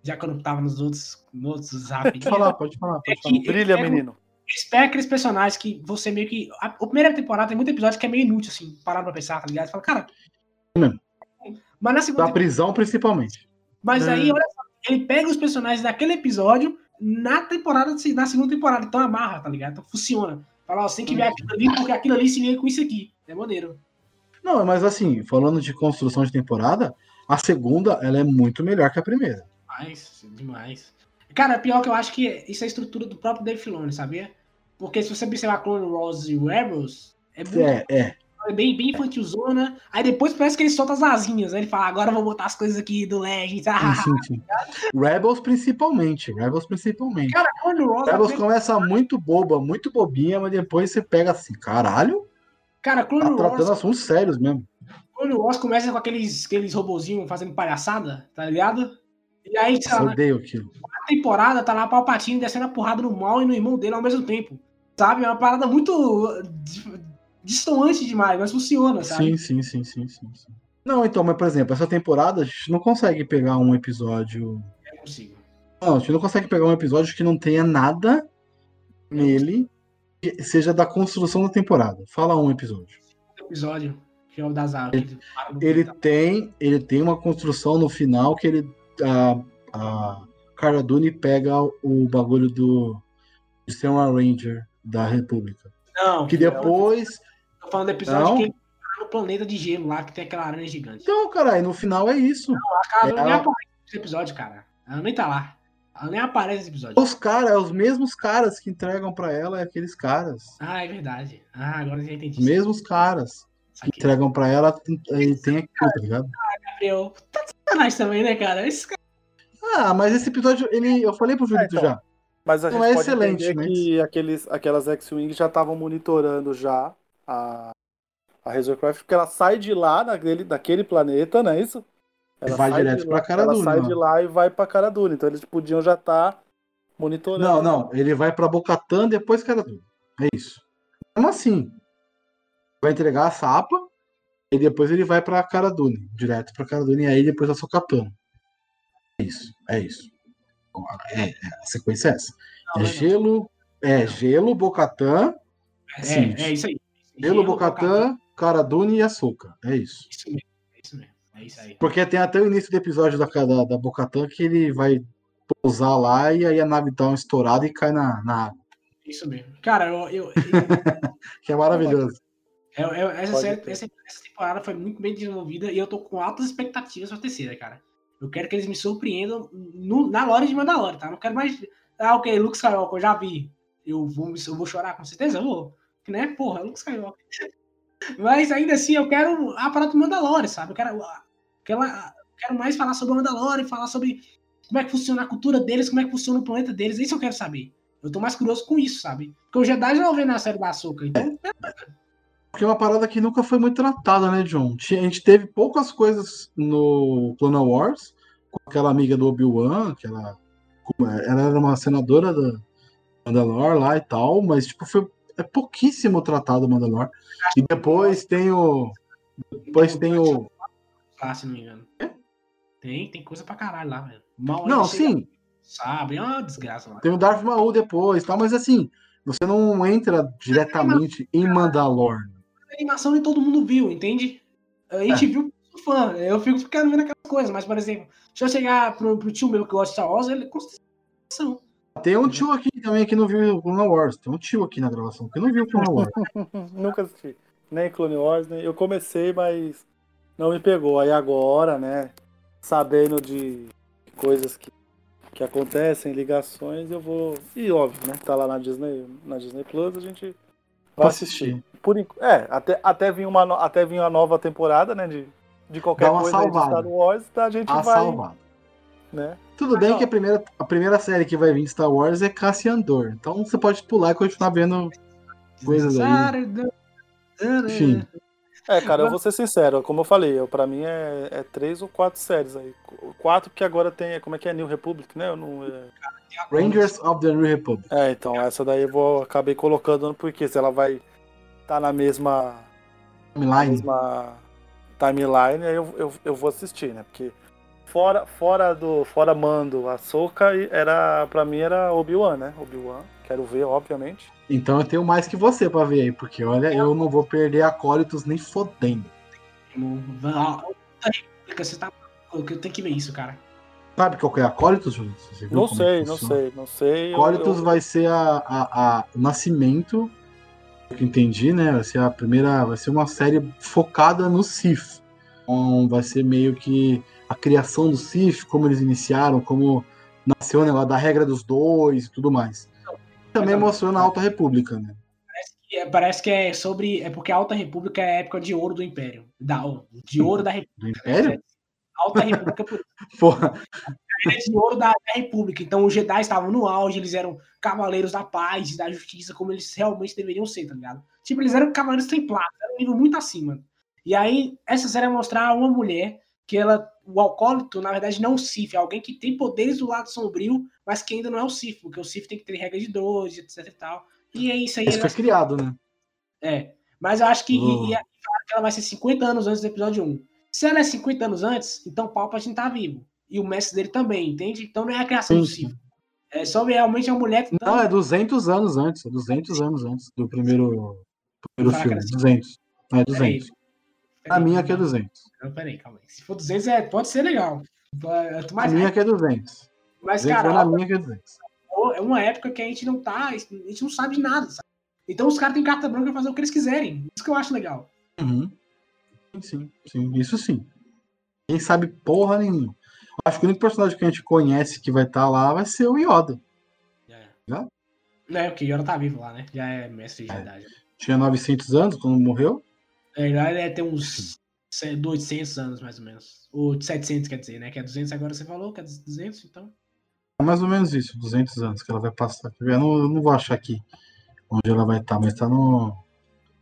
já que eu não tava nos outros, nos outros [laughs] Pode rapidinho. falar, pode falar, É pode falar. que Brilha, menino. Eles pegam aqueles personagens que você meio que. A, a primeira temporada tem muito episódio que é meio inútil, assim, parar pra pensar, tá ligado? Você fala, cara. Mesmo. Mas na segunda Da prisão, principalmente. Mas É. aí, olha só, ele pega os personagens daquele episódio na temporada, na segunda temporada. Então amarra, tá ligado? Então funciona. Fala, ó, você tem que ver aquilo ali, porque aquilo ali se liga com isso aqui. É maneiro. Não, mas assim, falando de construção de temporada, a segunda ela é muito melhor que a primeira. Demais, demais. Cara, pior que eu acho que isso é a estrutura do próprio Dave Filoni, sabia? Porque se você observar Clone Wars e Rebels, é, muito, É, é. é bem, bem infantilzona. Aí depois parece que ele solta as asinhas. Aí ele fala, agora eu vou botar as coisas aqui do Legends. Sim, sim, sim. Rebels principalmente. Rebels principalmente. Cara, Clone Wars... Rebels apenas- começa muito boba, muito bobinha, mas depois você pega assim, caralho, Cara, tá Clone tratando Wars, assuntos sérios mesmo. Clone Wars começa com aqueles, aqueles robozinhos fazendo palhaçada, tá ligado? E aí, Eu lá, na odeio aquilo. temporada tá lá Palpatine descendo a porrada no mal e no irmão dele ao mesmo tempo. Sabe? É uma parada muito di- distoante demais, mas funciona, sabe? Sim, sim, sim, sim, sim. Não, então, mas por exemplo, essa temporada a gente não consegue pegar um episódio. Eu consigo. Não, a gente não consegue pegar um episódio que não tenha nada nele que seja da construção da temporada. Fala um episódio. Episódio, que é o das aves. Ele tem, ele tem uma construção no final que ele a, a Cara Dune pega o bagulho do de ser um Ranger da República. Não, Que depois, tô falando do episódio Não? que ele tá no planeta de gelo lá, que tem aquela aranha gigante. então, cara, no final é isso. A cara nem ela- aparece nesse episódio, cara. Ela nem tá lá. Ela nem aparece nesse episódio. Os caras, os mesmos caras que entregam pra ela, é aqueles caras. Ah, é verdade. Ah, agora eu já entendi. Os mesmos caras que entregam pra ela, tem- aí tem aquilo, tá ligado? Gabriel, tá de sacanagem também, né, cara? Esse cara... Ah, mas esse episódio, ele, eu falei pro Julito então. já. Mas a Não gente é pode excelente, entender mas- que aqueles, aquelas X-Wing já estavam monitorando já a, a Razorcraft, porque ela sai de lá, daquele, daquele planeta, não é isso? Ela Vai sai direto de pra Ela sai de lá e vai pra Cara Dune, então eles podiam já estar monitorando. Não, não, ele vai pra Bocatan depois Cara Dune. É isso. Como assim? Vai entregar a Sapa e depois ele vai pra Cara Dune, direto pra Cara Dune e aí depois a Sokatano. É isso, é isso. É, é, a sequência é essa. Não, É não, não. gelo, é gelo, Bocatan, É, Sim. é isso aí. Gelo, Bocatã, Cara Dune e Açúcar. É isso. Isso mesmo, é isso mesmo. É isso aí. Porque tem até o início do episódio da, da, da Bocatã que ele vai pousar lá e aí a nave dá uma estourada e cai na, na água. Isso mesmo. Cara, eu. eu, eu [laughs] Que é maravilhoso. Eu- eu- essa, série- essa, essa temporada foi muito bem desenvolvida e eu tô com altas expectativas pra terceira, cara. Eu quero que eles me surpreendam no- na lore de Mandalorian, tá? Não quero mais. Ah, ok, Luke Skywalker, eu já vi. Eu vou, eu vou chorar, com certeza eu vou. Que né, porra, Luke Skywalker. [laughs] Mas ainda assim, eu quero a parada do Mandalorian, sabe? Eu quero, aquela, eu quero mais falar sobre o Mandalorian, falar sobre como é que funciona a cultura deles, como é que funciona o planeta deles. Isso eu quero saber. Eu tô mais curioso com isso, sabe? Porque o Jedi já não vê na série da Açúcar. Então, [laughs] Porque é uma parada que nunca foi muito tratada, né, John? A gente teve poucas coisas no Clone Wars, com aquela amiga do Obi-Wan, que ela, é, ela era uma senadora da Mandalor lá e tal, mas tipo, foi é pouquíssimo tratado o Mandalor. E depois tem o. Depois tem o. lá, se não me engano. Tem, tem coisa pra caralho lá, velho. Não, sim, Sabe? É uma desgraça lá. tem o Darth Maul depois, tal, mas assim, você não entra diretamente em Mandalor. A animação nem todo mundo viu, entende? A gente É. viu fã. Eu fico ficando vendo aquelas coisas, mas, por exemplo, se eu chegar pro, pro tio meu que gosta de Star Wars, ele com certeza. Tem um tio aqui também que não viu o Clone Wars. Tem um tio aqui na gravação que não viu o Clone Wars. [laughs] Nunca assisti. Nem Clone Wars, nem. Eu comecei, mas não me pegou. Aí agora, né? Sabendo de coisas que, que acontecem, ligações, eu vou. E óbvio, né? Tá lá na Disney, na Disney Plus, a gente vai assistir. Por É, até, até, vir uma, até vir uma nova temporada, né? De, de qualquer coisa aí de salvada. Star Wars, tá, a gente A vai. salvada. Né? Tudo bem que a primeira, a primeira série que vai vir de Star Wars é Cassian Andor. Então você pode pular e continuar vendo coisas aí. Enfim. É, cara, eu vou ser sincero, como eu falei, eu, pra mim é, é três ou quatro séries aí. Qu- Quatro que agora tem, como é que é, New Republic, né? Eu não, é... Rangers of the New Republic. É, então, essa daí eu vou acabei colocando, porque se ela vai estar na mesma, na Timeline. mesma timeline, aí eu, eu, eu vou assistir, né? Porque fora, fora do fora Mando, a Soca era pra mim era Obi-Wan, né? Obi-Wan, quero ver, obviamente. Então eu tenho mais que você pra ver aí, porque olha, eu não vou perder acólitos nem fodendo. Você tá. Eu tenho que ver isso, cara. Sabe qual que é acólitos, Júlio? Não é sei, não sei, não sei. Acólitos eu- vai ser a, a, a- o nascimento, que entendi, né? Vai ser a primeira. Vai ser uma série focada no Sith. Então, vai ser meio que a criação do Sith, como eles iniciaram, como nasceu o negócio da regra dos dois e tudo mais. Também Mas, mostrou na Alta República, né? É, Parece que é sobre. É porque a Alta República é a época de ouro do Império. Da, de ouro da República. Do Império? Alta República por [laughs] Porra, era de ouro da, da República. Então os Jedi estavam no auge, eles eram cavaleiros da paz e da justiça, como eles realmente deveriam ser, tá ligado? Tipo, eles eram cavaleiros templados, era um nível muito acima. E aí, essa série vai mostrar uma mulher que ela, o alcoólito, na verdade, não é um Sith, é alguém que tem poderes do lado sombrio, mas que ainda não é o Sith, porque o Sith tem que ter regra de dois, etc e tal. E é isso aí. isso foi criado, né? é. Mas eu acho que. Oh. E, e ela vai ser 50 anos antes do episódio 1. Se ela é 50 anos antes, então o Palpatine tá vivo. E o mestre dele também, entende? Então não é a criação do Sim. É só realmente uma mulher que. Não, é 200 anos antes. É 200 anos antes do primeiro, primeiro Fala, filme. cara, 200. É, Peraí, 200. A peraí, minha aqui é calma. 200. Não, peraí, calma aí. Se for 200, é, pode ser legal. Eu tô A mais minha aqui é 200. Mas, 200 cara, na minha que é 200. é uma época que a gente não tá. A gente não sabe de nada, sabe? Então os caras têm carta branca pra fazer o que eles quiserem. Isso que eu acho legal. Uhum. Sim, sim, sim. Isso sim. Quem sabe porra nenhuma. Acho que o único personagem que a gente conhece que vai estar lá vai ser o Yoda. Já? Não é, porque Yoda tá vivo lá, né? Já é mestre de É. Já. Tinha 900 anos quando morreu. É, ele deve ter uns 800 anos, mais ou menos. Ou 700, quer dizer, né? Que é 200 agora você falou, que é 200, então. É mais ou menos isso, 200 anos que ela vai passar. Eu não, eu não vou achar aqui onde ela vai estar, mas tá no.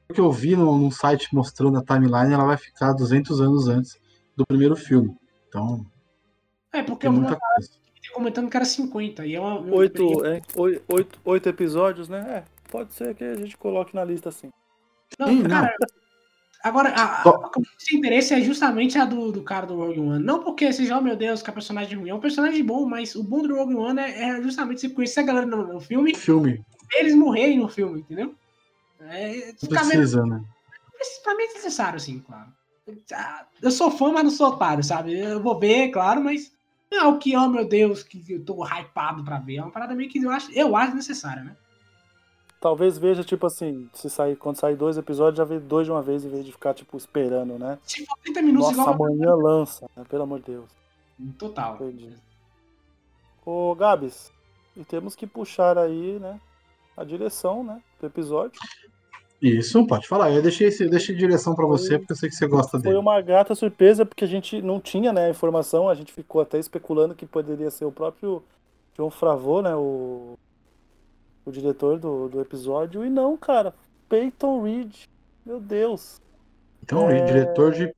O que eu vi no, no site mostrando a timeline, ela vai ficar 200 anos antes do primeiro filme. Então, É, porque tem eu vi muita coisa. comentando que era 50. E é uma. eu- Oito, é, oi- oito, oito episódios, né? É, pode ser que a gente coloque na lista assim. Não, Sim, cara. Agora, a, a, Só- a tenho interesse é justamente a do, do cara do Rogue One. Não porque seja, oh meu Deus, que é personagem ruim. É um personagem bom, mas o bom do Rogue One é, é justamente você conhecer a galera no, no filme Filme. eles morrerem no filme, entendeu? É, Não ficar vendo- precisa, né? pra mim é necessário, sim, claro. Eu sou fã, mas não sou otário, sabe? Eu vou ver, claro, mas não é o que, oh meu Deus, que eu tô hypado pra ver. É uma parada meio que eu acho, eu acho necessária, né? Talvez veja, tipo assim, se sair, quando sair dois episódios, já vê dois de uma vez, em vez de ficar, tipo, esperando, né? For 30 minutos Nossa, igual. amanhã lança, né? Pelo amor de Deus. Total. Entendi. Ô, Gabs, e temos que puxar aí, né? A direção, né? Do episódio. Isso, pode falar. Eu deixei, esse- eu deixei direção pra você, Foi- porque eu sei que você gosta Foi dele. uma grata surpresa, porque a gente não tinha, né, informação, a gente ficou até especulando que poderia ser o próprio John Favreau, né, o, o diretor do, do episódio, e não, cara, Peyton Reed, meu Deus. Então, É. diretor de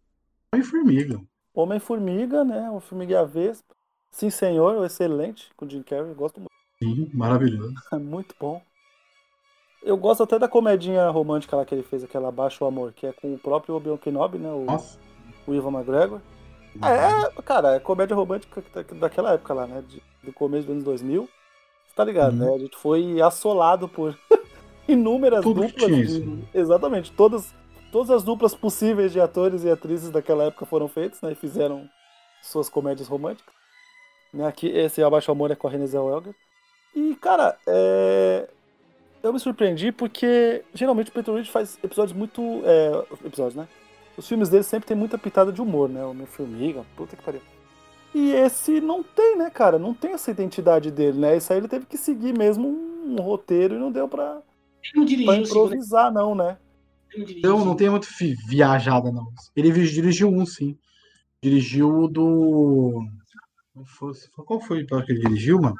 Homem-Formiga. Homem-Formiga, né, o Formiga e a Vespa. Sim, senhor, excelente, com o Jim Carrey, gosto muito, Sim, maravilhoso. é [laughs] muito bom. Eu gosto até da comedinha romântica lá que ele fez, aquela Abaixo o Amor, que é com o próprio Obi-Wan Kenobi, né, o, Nossa. o Ivan McGregor. É, cara, é comédia romântica da- daquela época lá, né? de- do começo dos anos 2000. Você tá ligado, Uhum. né? A gente foi assolado por [laughs] inúmeras Tudo duplas. de-? Exatamente. Todas, todas as duplas possíveis de atores e atrizes daquela época foram feitas, né? E fizeram suas comédias românticas. Né? Aqui, esse Abaixo Amor é com a Renée Zellweger. E, cara, é... eu me surpreendi porque geralmente o Peter Reed faz episódios muito... é, Episódios, né? Os filmes dele sempre tem muita pitada de humor, né? O meu formiga, puta que pariu. E esse não tem, né, cara? Não tem essa identidade dele, né? Isso aí ele teve que seguir mesmo um, um roteiro e não deu pra, Ele não pra dirigiu segundo improvisar, não, né? ele não dirigiu Não, tem muito viajada, não. Ele dirigiu um, sim. Dirigiu o do. Qual foi, qual foi o episódio que ele dirigiu, mano?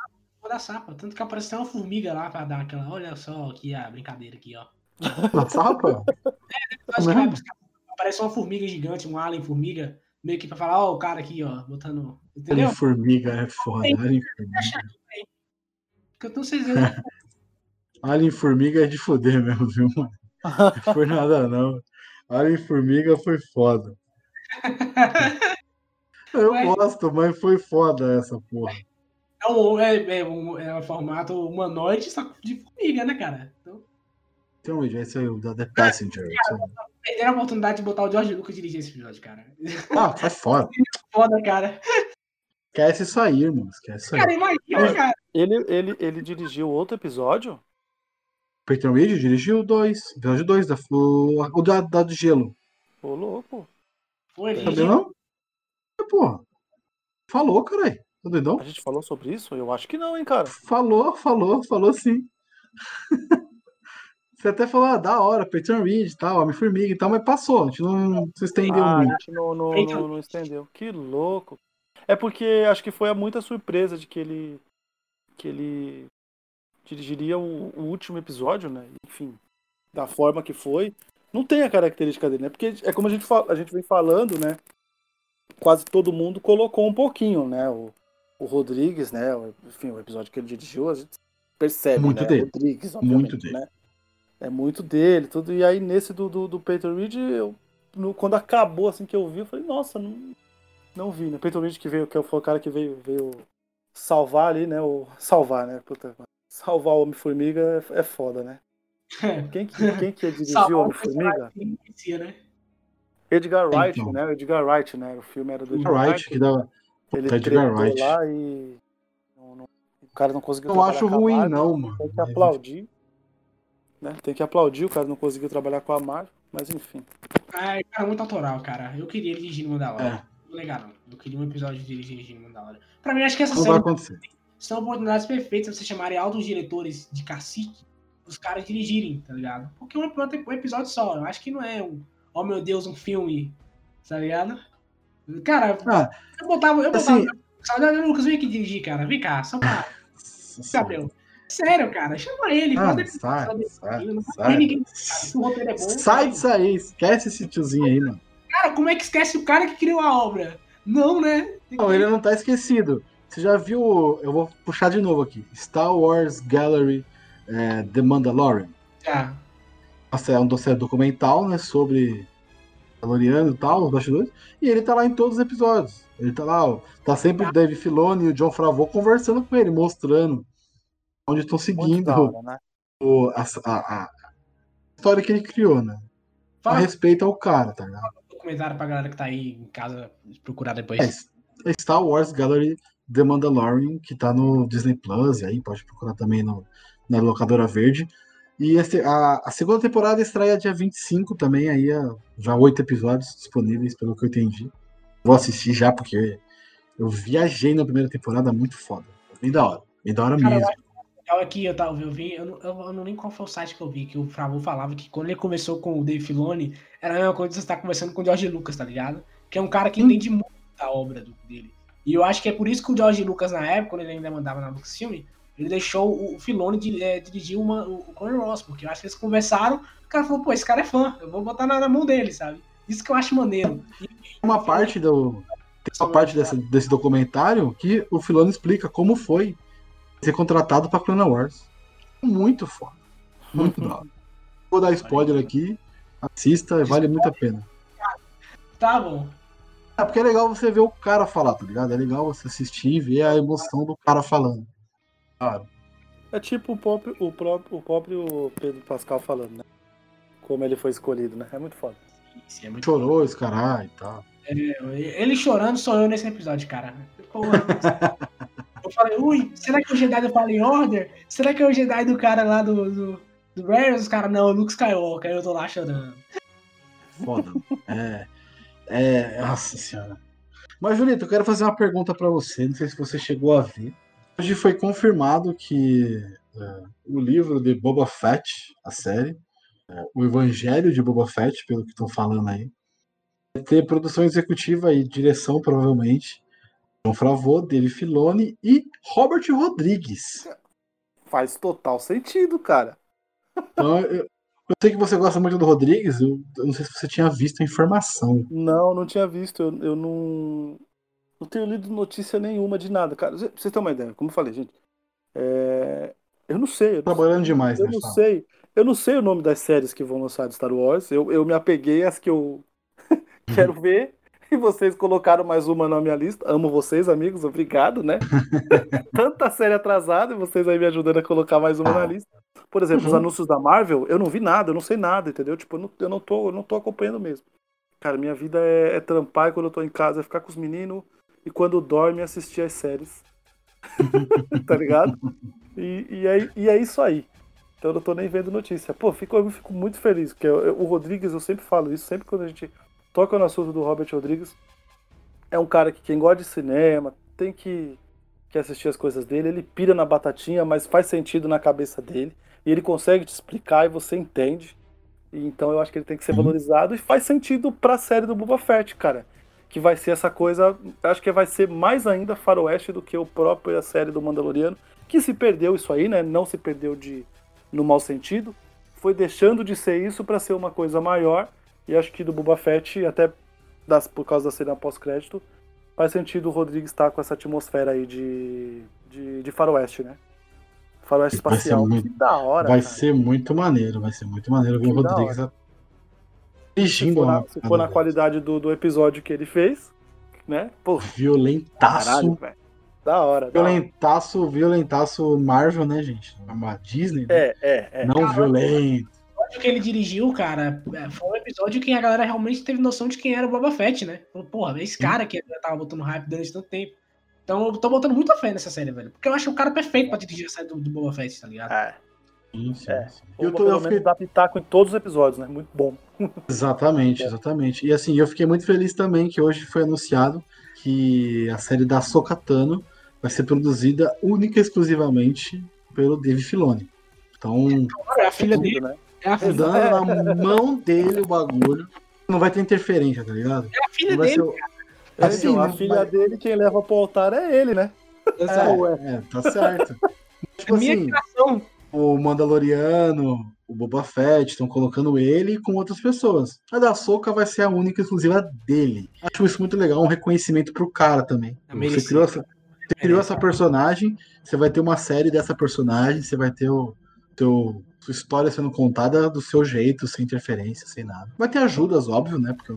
Da sapa. Tanto que apareceu uma formiga lá pra dar aquela. Olha só aqui a brincadeira aqui, ó. Da Sapa? Acho que vai Não. buscar- Aparece uma formiga gigante, um alien formiga, meio que pra falar, ó, o cara aqui, ó, botando. Entendeu? Alien Formiga é foda. Alien Formiga. Porque eu tô sem dizer. Alien Formiga é de foder mesmo, viu, mano? Não foi nada, não. Alien Formiga foi foda. [laughs] Eu Ué. gosto, mas foi foda essa porra. É um, é, é um, é um formato humanoide, só de formiga, né, cara? Então, Então, esse é o da The Passenger. perderam a oportunidade de botar o George Lucas dirigir esse episódio, cara. Ah, sai fora. [laughs] Foda, cara. Esquece isso aí, irmão. Esquece isso aí. Cara, imagina, cara. Ele, ele, ele dirigiu outro episódio? Peyton Reed dirigiu dois. Episódio dois, da, o, o da, da do gelo. Ô, louco. Foi, Sabia não? É, porra. Falou, caralho. Tá doidão? A gente falou sobre isso? Eu acho que não, hein, cara. Falou, falou, falou sim. [laughs] Você até falou, ah, da hora, Peyton Reed e tal, Homem-Formiga e tal, mas passou, a gente não se estendeu Ah, a muito. gente não, não, não, não estendeu. Que louco. É porque acho que foi a muita surpresa de que ele que ele dirigiria o, o último episódio, né? Enfim, da forma que foi. Não tem a característica dele, né? Porque é como a gente, fala, a gente vem falando, né? Quase todo mundo colocou um pouquinho, né? O, o Rodrigues, né? Enfim, o episódio que ele dirigiu, a gente percebe, Muito né? dele. Rodrigues, Muito dele. né? É muito dele, tudo. E aí nesse do, do, do Peter Reed, eu, no- quando acabou assim que eu vi, eu falei, nossa, não, não vi, né? Peter Reed que veio, que foi o cara que veio, veio salvar ali, né? O, salvar, né? Puta, salvar o Homem-Formiga é, é foda, né? [laughs] Quem que, quem que dirigiu Homem-Formiga? né? Edgar Wright, Então. né? O Edgar Wright, né? O filme era do Edgar Wright, Wright. que dá. Ele Edgar tretou Wright. lá e não- não- o cara não conseguiu Não trabalhar acho ruim, Marvel. não, mano. Tem que aplaudir. Né? Tem que aplaudir, o cara não conseguiu trabalhar com a Marvel, mas enfim. Ai, cara, muito autoral, cara. Eu queria ele dirigindo Mandalorian. É, Não legal, não. Eu queria um episódio de dirigindo Mandalorian. Pra mim, acho que essa não vai série acontecer. são oportunidades perfeitas pra você chamarem altos diretores de cacique os caras dirigirem, tá ligado? Porque um, um episódio só. Eu acho que não é um, oh meu Deus, um filme, tá ligado? Cara, Ah, eu botava. Eu botava. assim- Saudade, Lucas, vem aqui dirigir, cara. Vem cá, só pra. [laughs] Gabriel. Sério, cara, chama ele. Ah, sai, sai, vai sai. ninguém, cara. Se o roteiro é bom. Sai disso aí, esquece esse tiozinho aí, mano. Cara, como é que esquece o cara que criou a obra? Não, né? Não, ele não tá esquecido. Você já viu. Eu vou puxar de novo aqui. Star Wars Gallery é, The Mandalorian. Já. Nossa, é um documental, né? Sobre Mandaloriano e tal, os bastidores. E ele tá lá em todos os episódios. Ele tá lá, ó. Tá sempre o Dave Filoni e o John Favreau conversando com ele, mostrando onde estão seguindo hora, né? o- a, a- a- história que ele criou, né? A Fala respeito ao cara, tá ligado? um documentário pra galera que tá aí em casa procurar depois. É, Star Wars Gallery The Mandalorian, que tá no Disney Plus, e aí pode procurar também no, na locadora verde. E a, a segunda temporada estreia dia 25 também, aí é já oito episódios disponíveis, pelo que eu entendi. Vou assistir já, porque eu viajei na primeira temporada, muito foda. Bem da hora, bem da hora Cara, mesmo. legal aqui, eu, tava, eu vi, eu não, eu não lembro qual foi o site que eu vi, que o Fravô falava que quando ele começou com o Dave Filoni, era a mesma coisa que você estar conversando com o George Lucas, tá ligado? Que é um cara que Hum. entende muito da obra do- dele. E eu acho que é por isso que o George Lucas, na época, quando ele ainda mandava na Lucasfilm, ele deixou o, Filoni de, é, dirigir uma, o, Clone Wars, porque eu acho que eles conversaram, o cara falou, pô, esse cara é fã, eu vou botar na, na mão dele, sabe? Isso que eu acho maneiro. E- Uma parte do. Tem uma parte dessa, desse documentário que o Filoni explica como foi ser contratado pra Clone Wars. Muito foda. Muito da hora. Vou dar spoiler aqui. Assista, vale muito a pena. Tá bom. É porque é legal você ver o cara falar, tá ligado? É legal você assistir e ver a emoção do cara falando. Ah, É tipo o próprio, o próprio, o próprio Pedro Pascal falando, né? Como ele foi escolhido, né? É muito foda. Isso é muito chorou esse caralho e tal. Ele chorando sou eu nesse episódio, cara. Porra. [laughs] eu falei, ui, será que é o Jedi do Fallen Order? Será que é o Jedi do cara lá do, do, do Rares? Os caras, não, Luke Skywalker. Aí eu tô lá chorando. Foda. é. É. Nossa senhora. Mas, Julito, eu quero fazer uma pergunta pra você. Não sei se você chegou a ver. Hoje foi confirmado que é, o livro de Boba Fett, a série, é, o Evangelho de Boba Fett, pelo que estão falando aí, vai ter produção executiva e direção, provavelmente. John Favreau, Dave Filoni e Robert Rodrigues. Faz total sentido, cara. Então, eu, eu sei que você gosta muito do Rodrigues, eu, eu não sei se você tinha visto a informação. Não, não tinha visto. Eu, eu não. Não tenho lido notícia nenhuma de nada, cara. Vocês terem uma ideia, como eu falei, gente. é, Eu não sei. Eu não, Trabalhando demais, eu né? não Fala. sei. Eu não sei o nome das séries que vão lançar de Star Wars. Eu, eu me apeguei às que eu [laughs] quero [laughs] ver. E vocês colocaram mais uma na minha lista. Amo vocês, amigos. Obrigado, né? [laughs] Tanta série atrasada e vocês aí me ajudando a colocar mais uma na Ah. lista. Por exemplo, os Uhum. anúncios da Marvel, eu não vi nada, eu não sei nada, entendeu? Tipo, eu não, eu não, tô, eu não tô acompanhando mesmo. Cara, minha vida é, é trampar e quando eu tô em casa é ficar com os meninos e quando dorme assistir as séries. [laughs] tá ligado? E, e, é, e é isso aí. Então eu não tô nem vendo notícia. Pô, fico, eu fico muito feliz, porque eu- eu- o Rodrigues, eu sempre falo isso, sempre quando a gente toca no assunto do Robert Rodrigues, é um cara que quem gosta de cinema tem que, que assistir as coisas dele, ele pira na batatinha, mas faz sentido na cabeça dele, e ele consegue te explicar e você entende. E então eu acho que ele tem que ser Uhum. valorizado e faz sentido pra série do Boba Fett, cara. Que vai ser essa coisa, acho que vai ser mais ainda faroeste do que o próprio a série do Mandaloriano, que se perdeu isso aí, né? Não se perdeu de no mau sentido, foi deixando de ser isso pra ser uma coisa maior. E acho que do Boba Fett, até das, por causa da cena pós-crédito, faz sentido o Rodrigues estar com essa atmosfera aí de, de, de faroeste, né? Faroeste Vai ser espacial. muito- da hora, Vai cara. ser muito maneiro, vai ser muito maneiro ver o Que Rodrigues Se dirigindo for na, se for na qualidade do, do episódio que ele fez, né? Pô, violentaço. caralho, velho. Da hora. Da hora. Violentaço, violentaço Marvel, né, gente? Uma Disney, né? É, é, é. Não violento. O episódio que ele dirigiu, cara, é, foi um episódio que a galera realmente teve noção de quem era o Boba Fett, né? Falou, porra, é esse cara que já tava botando hype durante tanto tempo. Então eu tô botando muita fé nessa série, velho. Porque eu acho o cara perfeito pra dirigir a série do, do Boba Fett, tá ligado? É. Sim, sim, É. sim. Eu tô, fiquei- dar pitaco em todos os episódios, né? Muito bom. [laughs] Exatamente, exatamente. E assim, eu fiquei muito feliz também que hoje foi anunciado que a série da Sokatano vai ser produzida única e exclusivamente pelo Dave Filoni. Então, É a filha dele, né? é a filha, dando na mão dele o bagulho. Não vai ter interferência, tá ligado? é a filha vai dele. o- É, Assim, então, a né, filha mas- dele, quem leva pro altar é ele, né? É, é, tá certo. [laughs] tipo Minha assim, criação. O Mandaloriano, o Boba Fett, estão colocando ele com outras pessoas. A da Soca vai ser a única exclusiva dele. Acho isso muito legal, um reconhecimento pro cara também. É Você criou, essa, você criou essa personagem, você vai ter uma série dessa personagem, você vai ter o teu sua história sendo contada do seu jeito, sem interferência, sem nada. Vai ter ajudas, óbvio, né? Porque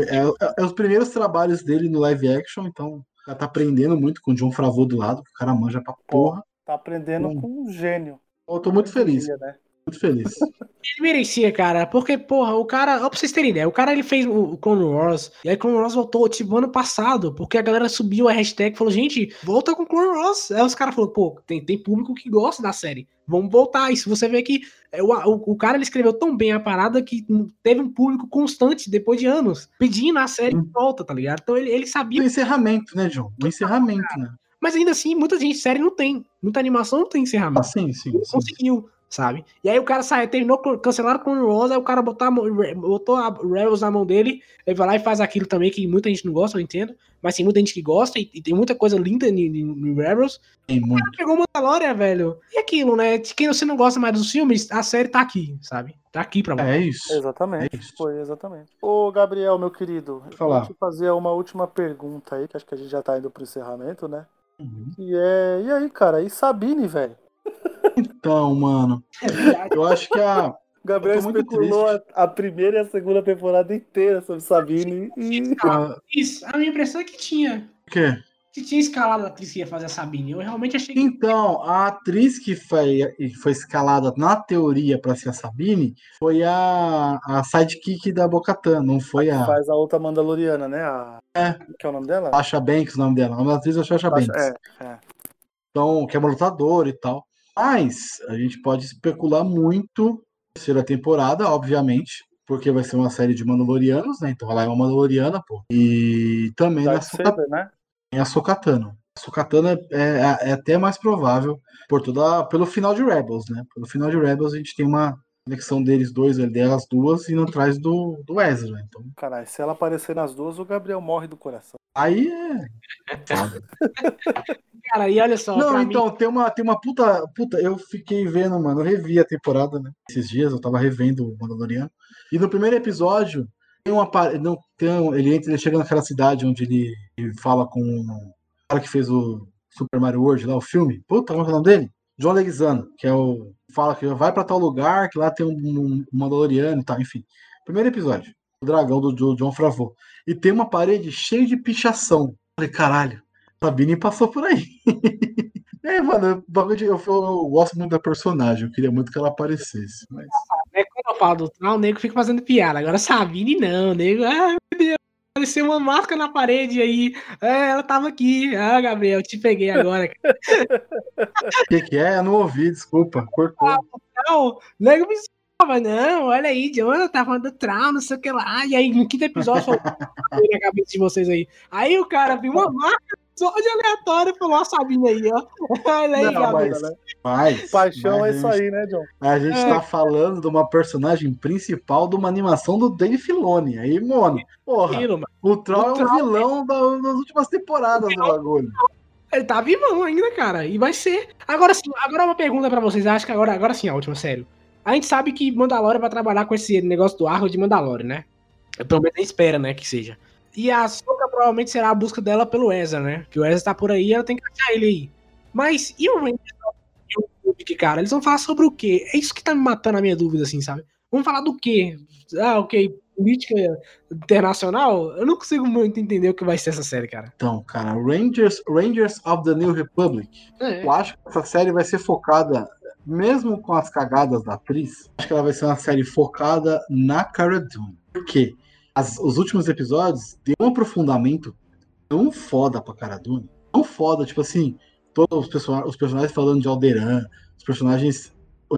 é, é- é os primeiros trabalhos dele no live action, então já tá aprendendo muito com o John Favreau do lado, que o cara manja pra porra. Tá aprendendo Hum. com um gênio. Eu tô muito feliz. Dia, né? Muito feliz. [laughs] Ele merecia, cara, porque, porra, o cara, ó, pra vocês terem ideia, o cara ele fez o Clone Wars, e aí Clone Wars voltou, tipo, ano passado, porque a galera subiu a hashtag e falou, gente, volta com Clone Wars. Aí os caras falaram, pô, tem, tem público que gosta da série, vamos voltar. E se você vê que é, o, o, o, cara ele escreveu tão bem a parada que teve um público constante depois de anos, pedindo a série de volta, tá ligado? Então ele, ele sabia. O encerramento, né, João? O encerramento, né? Mas ainda assim, muita gente série não tem. Muita animação não tem encerramento. Ah, sim, sim. Ele sim, conseguiu sabe? E aí o cara sai, terminou, cancelaram com o Rose, aí o cara botou a, botou a Rebels na mão dele, ele vai lá e faz aquilo também que muita gente não gosta, eu entendo, mas tem muita gente que gosta e, e tem muita coisa linda no, Rebels. Tem muito. O cara pegou Mandalorian, velho. E aquilo, né? Quem você não gosta mais dos filmes, a série tá aqui, sabe? Tá aqui pra você. É isso. Exatamente. É isso. Foi, exatamente. Ô, Gabriel, meu querido, falar. eu te fazer uma última pergunta aí, que acho que a gente já tá indo pro encerramento, né? Uhum. E é. E aí, cara? E Sabine, velho? Então, mano. Eu acho que a. Gabriel especulou a, a, primeira e a segunda temporada inteira sobre Sabine e. Isso, a minha impressão é que tinha. O quê? Que tinha escalado a atriz que ia fazer a Sabine. Eu realmente achei que. Então, a atriz que foi, foi escalada na teoria para ser a Sabine foi a, a sidekick da Bocatan, não foi a. Faz a outra Mandaloriana, né? A... É. Que é o nome dela? Sasha Banks, o nome dela. O nome da atriz é Sasha Banks. É, é. Então, que é uma lutadora e tal. Mas a gente pode especular muito terceira temporada, obviamente, porque vai ser uma série de Mandalorianos, né? Então ela é uma Mandaloriana, pô. E também a Sokatano. Né? A Sokatano. A Sokatano é, é, é, até mais provável por toda, pelo final de Rebels, né? Pelo final de Rebels a gente tem uma conexão deles dois, delas duas, indo atrás do, do Ezra. Então... Caralho, se ela aparecer nas duas, o Gabriel morre do coração. Aí é. [laughs] Cara, e olha só. Não, então, mim... tem, uma, tem uma puta. Puta, eu fiquei vendo, mano. Eu revi a temporada, né? Esses dias, eu tava revendo o Mandaloriano. E no primeiro episódio, uma. Não, tem ele entra, ele chega naquela cidade onde ele, ele fala com o cara que fez o Super Mario World lá, o filme. Puta, como é o nome dele? John Leguizano, que é o. Fala que vai para tal lugar, que lá tem um, um, Mandaloriano e tal, enfim. Primeiro episódio. O dragão do, do John Favreau. E tem uma parede cheia de pichação. Falei, caralho, Sabine passou por aí. [laughs] é, mano, eu, eu, eu, gosto muito da personagem, eu queria muito que ela aparecesse. Mas... É, falo do Troll, o nego fica fazendo piada. Agora Sabine não, o nego. Ah, meu Deus, apareceu uma marca na parede aí. É, ela tava aqui. Ah, Gabriel, te peguei agora. [laughs] O que, que é? Eu não ouvi, desculpa, cortou. Ah, não, o nego me mas não, olha aí, Jonathan tá falando do Trau, não sei o que lá. E aí, no quinto episódio, falou [laughs] na cabeça de vocês aí. Aí o cara viu uma marca só de aleatório falou, ó, Sabine aí, ó. [laughs] Olha aí, não, mas, né? mas, Paixão mas é isso aí, né, John? A gente é. tá falando de uma personagem principal de uma animação do Dave Filoni. Aí, mano, porra, o Troll é o vilão da, das últimas temporadas do bagulho. Ele tá vivão ainda, cara. E vai ser. Agora sim, agora uma pergunta pra vocês. Acho que agora, agora sim, a última, sério. A gente sabe que Mandalorian vai trabalhar com esse negócio do arco de Mandalorian, né? Pelo menos espera, né, que seja. E a Soka provavelmente será a busca dela pelo Ezra, né? Que o Ezra tá por aí ela tem que achar ele aí. Mas e o Rangers e o Kubrick, cara? Eles vão falar sobre o quê? É isso que tá me matando a minha dúvida, assim, sabe? Vamos falar do quê? Ah, ok, política internacional? Eu não consigo muito entender o que vai ser essa série, cara. Então, cara, Rangers, Rangers of the New Republic. É. Eu acho que essa série vai ser focada mesmo com as cagadas da atriz, acho que ela vai ser uma série focada na Cara Dune. Por quê? As, os últimos episódios deu um aprofundamento tão foda pra Cara Dune. Tão foda, tipo assim, todos os, person os personagens falando de Alderan, os personagens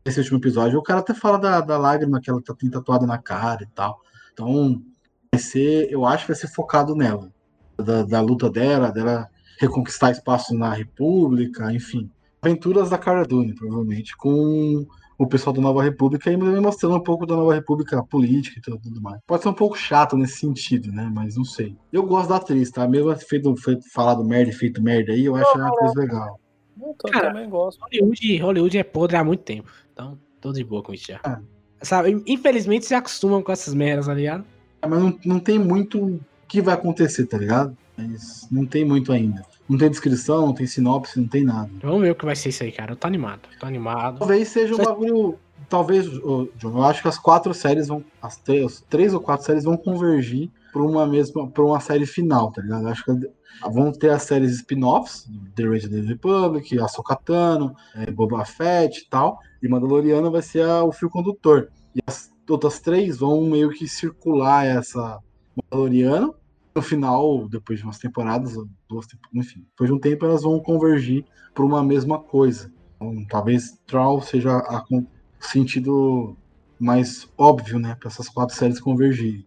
nesse último episódio, o cara até fala da, da lágrima que ela tá, tem tatuada na cara e tal. Então, vai ser, eu acho que vai ser focado nela. Da, da luta dela, dela reconquistar espaço na República, enfim aventuras da Cara Dune, provavelmente, com o pessoal da Nova República e me mostrando um pouco da Nova República política e tudo, mais. Pode ser um pouco chato nesse sentido, né? Mas não sei. Eu gosto da atriz, tá? Mesmo feito, feito falado merda e feito merda aí, eu acho a atriz legal. Eu Cara, também gosto. Hollywood, Hollywood é podre há muito tempo. Então, tô de boa com isso já. É. Sabe, infelizmente se acostumam com essas merdas, tá ligado? É, mas não, não tem muito o que vai acontecer, tá ligado? Mas não tem muito ainda. Não tem descrição, não tem sinopse, não tem nada. Vamos ver o que vai ser isso aí, cara. Eu tô animado. Tô animado. Talvez seja um bagulho. talvez, eu acho que as quatro séries vão. As três, três ou quatro séries vão convergir para uma mesma. para uma série final, tá ligado? Eu acho que vão ter as séries spin-offs, The Raid of the Republic, Tano, é, Boba Fett e tal. E Mandaloriano vai ser a, o fio condutor. E as outras três vão meio que circular essa Mandaloriano. No final, depois de umas temporadas, duas, enfim, depois de um tempo elas vão convergir para uma mesma coisa. Então, talvez Troll seja o sentido mais óbvio, né, para essas quatro séries convergirem.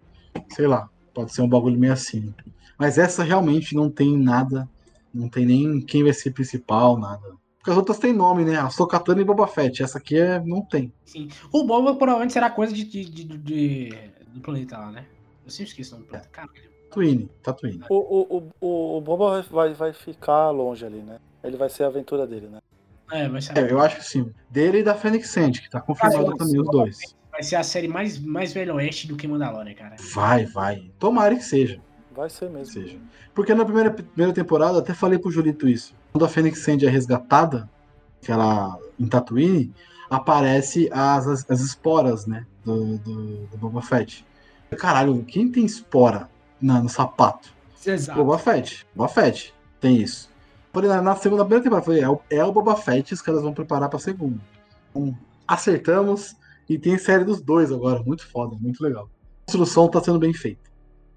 Sei lá, pode ser um bagulho meio assim. Mas essa realmente não tem nada, não tem nem quem vai ser principal, nada. Porque as outras têm nome, né? A Sokatana e Boba Fett. Essa aqui é, não tem. Sim. O Boba provavelmente será coisa de, de, de, de do planeta lá, né? Eu sempre esqueço o nome do planeta. Caralho. Tatooine, Tatooine. O, o, o, o Boba vai, vai ficar longe ali, né? Ele vai ser a aventura dele, né? É, vai ser. É, eu acho que sim. Dele e da Fênix Sand, que tá confirmado Ah, também os dois. Vai ser a série mais, mais velho oeste do que Mandalorian, cara. Vai, vai. Tomara que seja. Vai ser mesmo. seja. Porque na primeira, primeira temporada, até falei pro Julito isso. Quando a Fênix Sand é resgatada, que ela em Tatooine, aparece as, as, as esporas, né? Do, do, do Boba Fett. Caralho, quem tem espora na, no sapato? Exato. Boba Fett. Boba Fett. Tem isso. Falei, na, na segunda primeira temporada, falei, é o, é o Boba Fett os caras vão preparar pra segunda. Então, acertamos e tem série dos dois agora. Muito foda, muito legal. A construção tá sendo bem feita.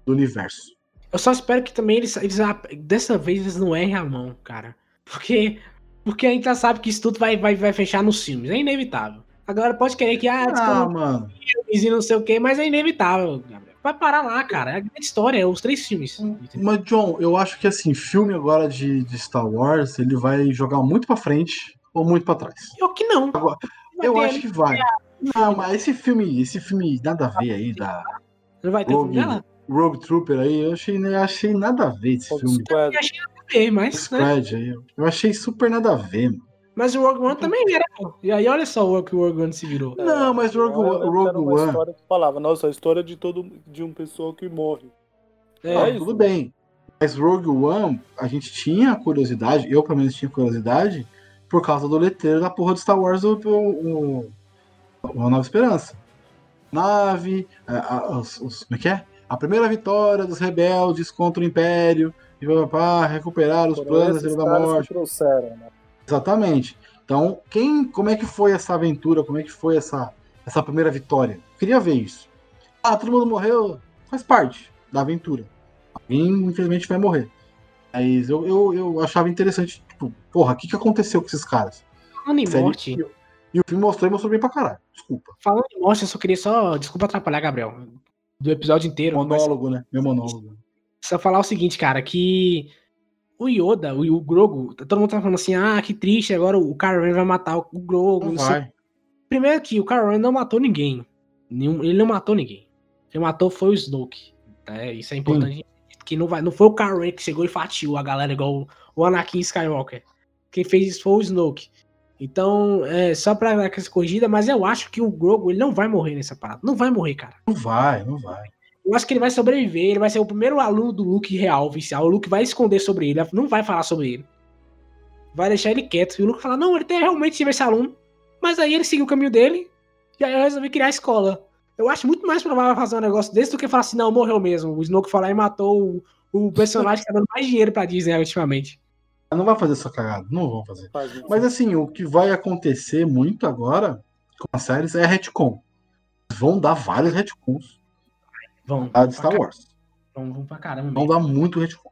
Do universo. Eu só espero que também eles, eles dessa vez eles não errem a mão, cara. Porque porque a gente já sabe que isso tudo vai, vai, vai fechar nos filmes. É inevitável. Agora pode querer que ah, Ah, mano. filmes e não sei o que, mas é inevitável, Gabriel. Vai parar lá, cara. É a grande história, é os três filmes. Mas, John, eu acho que assim, filme agora de, de Star Wars, ele vai jogar muito pra frente ou muito pra trás. Eu que não. Agora, Eu acho que vai. Não, mas esse filme, esse filme nada a ver aí, da Não vai ter o filme Rogue, dela? Rogue Trooper aí, eu achei, eu achei nada a ver esse Rogue filme. Eu achei nada a ver, mas, né? Aí, eu achei super nada a ver, mano. Mas o Rogue One também era. E aí olha só o que o Rogue One se virou. Não, mas Rogue, Eu lembro que Rogue era uma One, história que falava, nossa, a história de todo de um pessoa que morre. É, ah, isso. tudo bem. Mas Rogue One, a gente tinha curiosidade, eu pelo menos tinha curiosidade, por causa do letreiro da porra do Star Wars, o, o, o- Uma Nova Esperança. Nave, a, a- os, os- como é que é? A primeira vitória dos rebeldes contra o Império, e papá, recuperar os Foram planos da morte. que trouxeram, né? Exatamente. Então, quem, como é que foi essa aventura? Como é que foi essa, essa primeira vitória? Queria ver isso. Ah, todo mundo morreu, faz parte da aventura. Alguém, infelizmente, vai morrer. Mas eu, eu, eu achava interessante, tipo, porra, o que, que aconteceu com esses caras? falando em morte. E o filme mostrou e mostrou bem pra caralho. Desculpa. Falando em morte, eu só queria só. Desculpa atrapalhar, Gabriel. Do episódio inteiro. mas Monólogo, né? Meu monólogo. Só falar o seguinte, cara, que o Yoda, o, o Grogu, todo mundo tá falando assim, ah, que triste, agora o Kylo Ren vai matar o Grogu. Vai. Primeiro que o Kylo Ren não matou ninguém. Nenhum- ele não matou ninguém. Quem matou foi o Snoke. né? Isso é importante. Que não, vai, não foi o Kylo Ren que chegou e fatiou a galera igual o- o Anakin Skywalker. Quem fez isso foi o Snoke. Então, é, só pra dar essa corrigida, mas eu acho que o Grogu ele não vai morrer nessa parada. Não vai morrer, cara. Não vai, não vai. Eu acho que ele vai sobreviver, ele vai ser o primeiro aluno do Luke real, oficial. O Luke vai esconder sobre ele, não vai falar sobre ele. Vai deixar ele quieto. E o Luke fala, não, ele tem, realmente tive esse aluno. Mas aí ele seguiu o caminho dele, e aí eu resolvi criar a escola. Eu acho muito mais provável fazer um negócio desse do que falar assim, não, morreu mesmo. O Snoke foi lá e matou o, o personagem que tá dando mais dinheiro pra Disney ultimamente. Não vai fazer essa cagada. Não vão fazer. Mas assim, o que vai acontecer muito agora com as séries é retcon. Vão dar vários retcons Vão. a de Star Wars. Vão, vão pra caramba. Vão mesmo. dar muito retcon.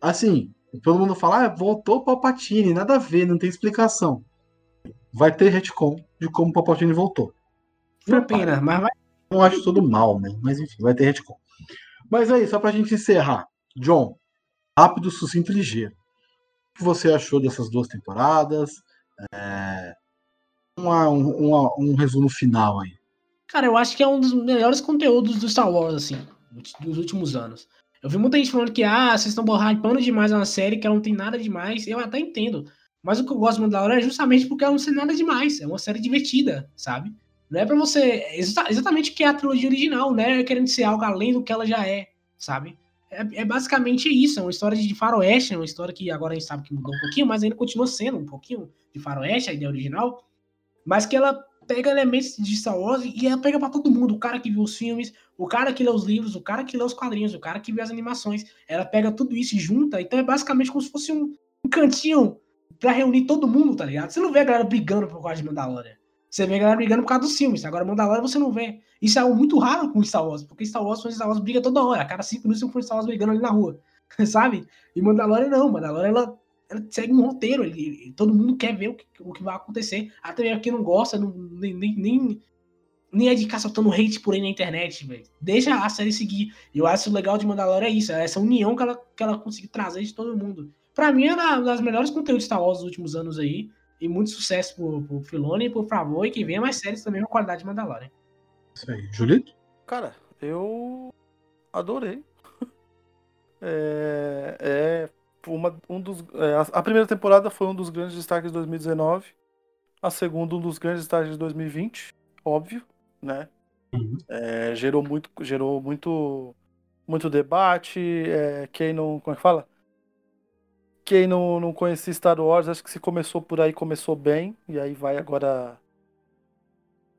Assim, todo mundo fala, ah, voltou o Palpatine, nada a ver, não tem explicação. Vai ter retcon de como o Palpatine voltou. Uma pena, mas vai. Não acho tudo mal, né? Mas enfim, vai ter retcon. Mas aí, só pra gente encerrar. John, rápido, sucinto e ligeiro. O que você achou dessas duas temporadas? É, uma- um, uma- um resumo final aí. Cara, eu acho que é um dos melhores conteúdos do Star Wars, assim, dos últimos anos. Eu vi muita gente falando que, ah, vocês estão hypando demais uma série que ela não tem nada demais. Eu até entendo. Mas o que eu gosto muito da hora é justamente porque ela não tem nada demais. É uma série divertida, sabe? Não é pra você. é exa- exatamente o que é a trilogia original, né? Querendo ser algo além do que ela já é, sabe? É, é basicamente isso. É uma história de faroeste, é uma história que agora a gente sabe que mudou um pouquinho, mas ainda continua sendo um pouquinho de faroeste, a ideia original. Mas que ela pega elementos de Star Wars e ela pega pra todo mundo. O cara que viu os filmes, o cara que lê os livros, o cara que lê os quadrinhos, o cara que vê as animações. Ela pega tudo isso e junta. Então é basicamente como se fosse um, um cantinho pra reunir todo mundo, tá ligado? Você não vê a galera brigando por causa de Mandalorian. Você vê a galera brigando por causa dos filmes. Agora, Mandalorian você não vê. Isso é algo muito raro com Star Wars, porque Star Wars, Star Wars briga toda hora. A cada cinco minutos tem um Star Wars brigando ali na rua. [laughs] Sabe? E Mandalorian não. Mandalorian, ela, ela segue um roteiro. Ele, todo mundo quer ver o que, o que vai acontecer. Até mesmo quem não gosta, não, nem, nem, nem, nem é de ficar soltando hate por aí na internet, velho. Deixa a série seguir. E eu acho legal de Mandalorian é isso. Essa união que ela, que ela conseguiu trazer de todo mundo. Pra mim, é uma das melhores conteúdos de Star Wars dos últimos anos aí. E muito sucesso pro, pro Filoni e por favor, e que venha mais séries também com qualidade de Mandalorian. Isso aí. Julito? Cara, eu adorei. [laughs] É, é uma, um dos, é, a primeira temporada foi um dos grandes destaques de 2019. A segunda, um dos grandes destaques de 2020, óbvio, né? Uhum. É, gerou muito, gerou muito, muito debate. É, quem não, como é que fala? Quem não, não conhecia Star Wars, acho que se começou por aí, começou bem. E aí vai agora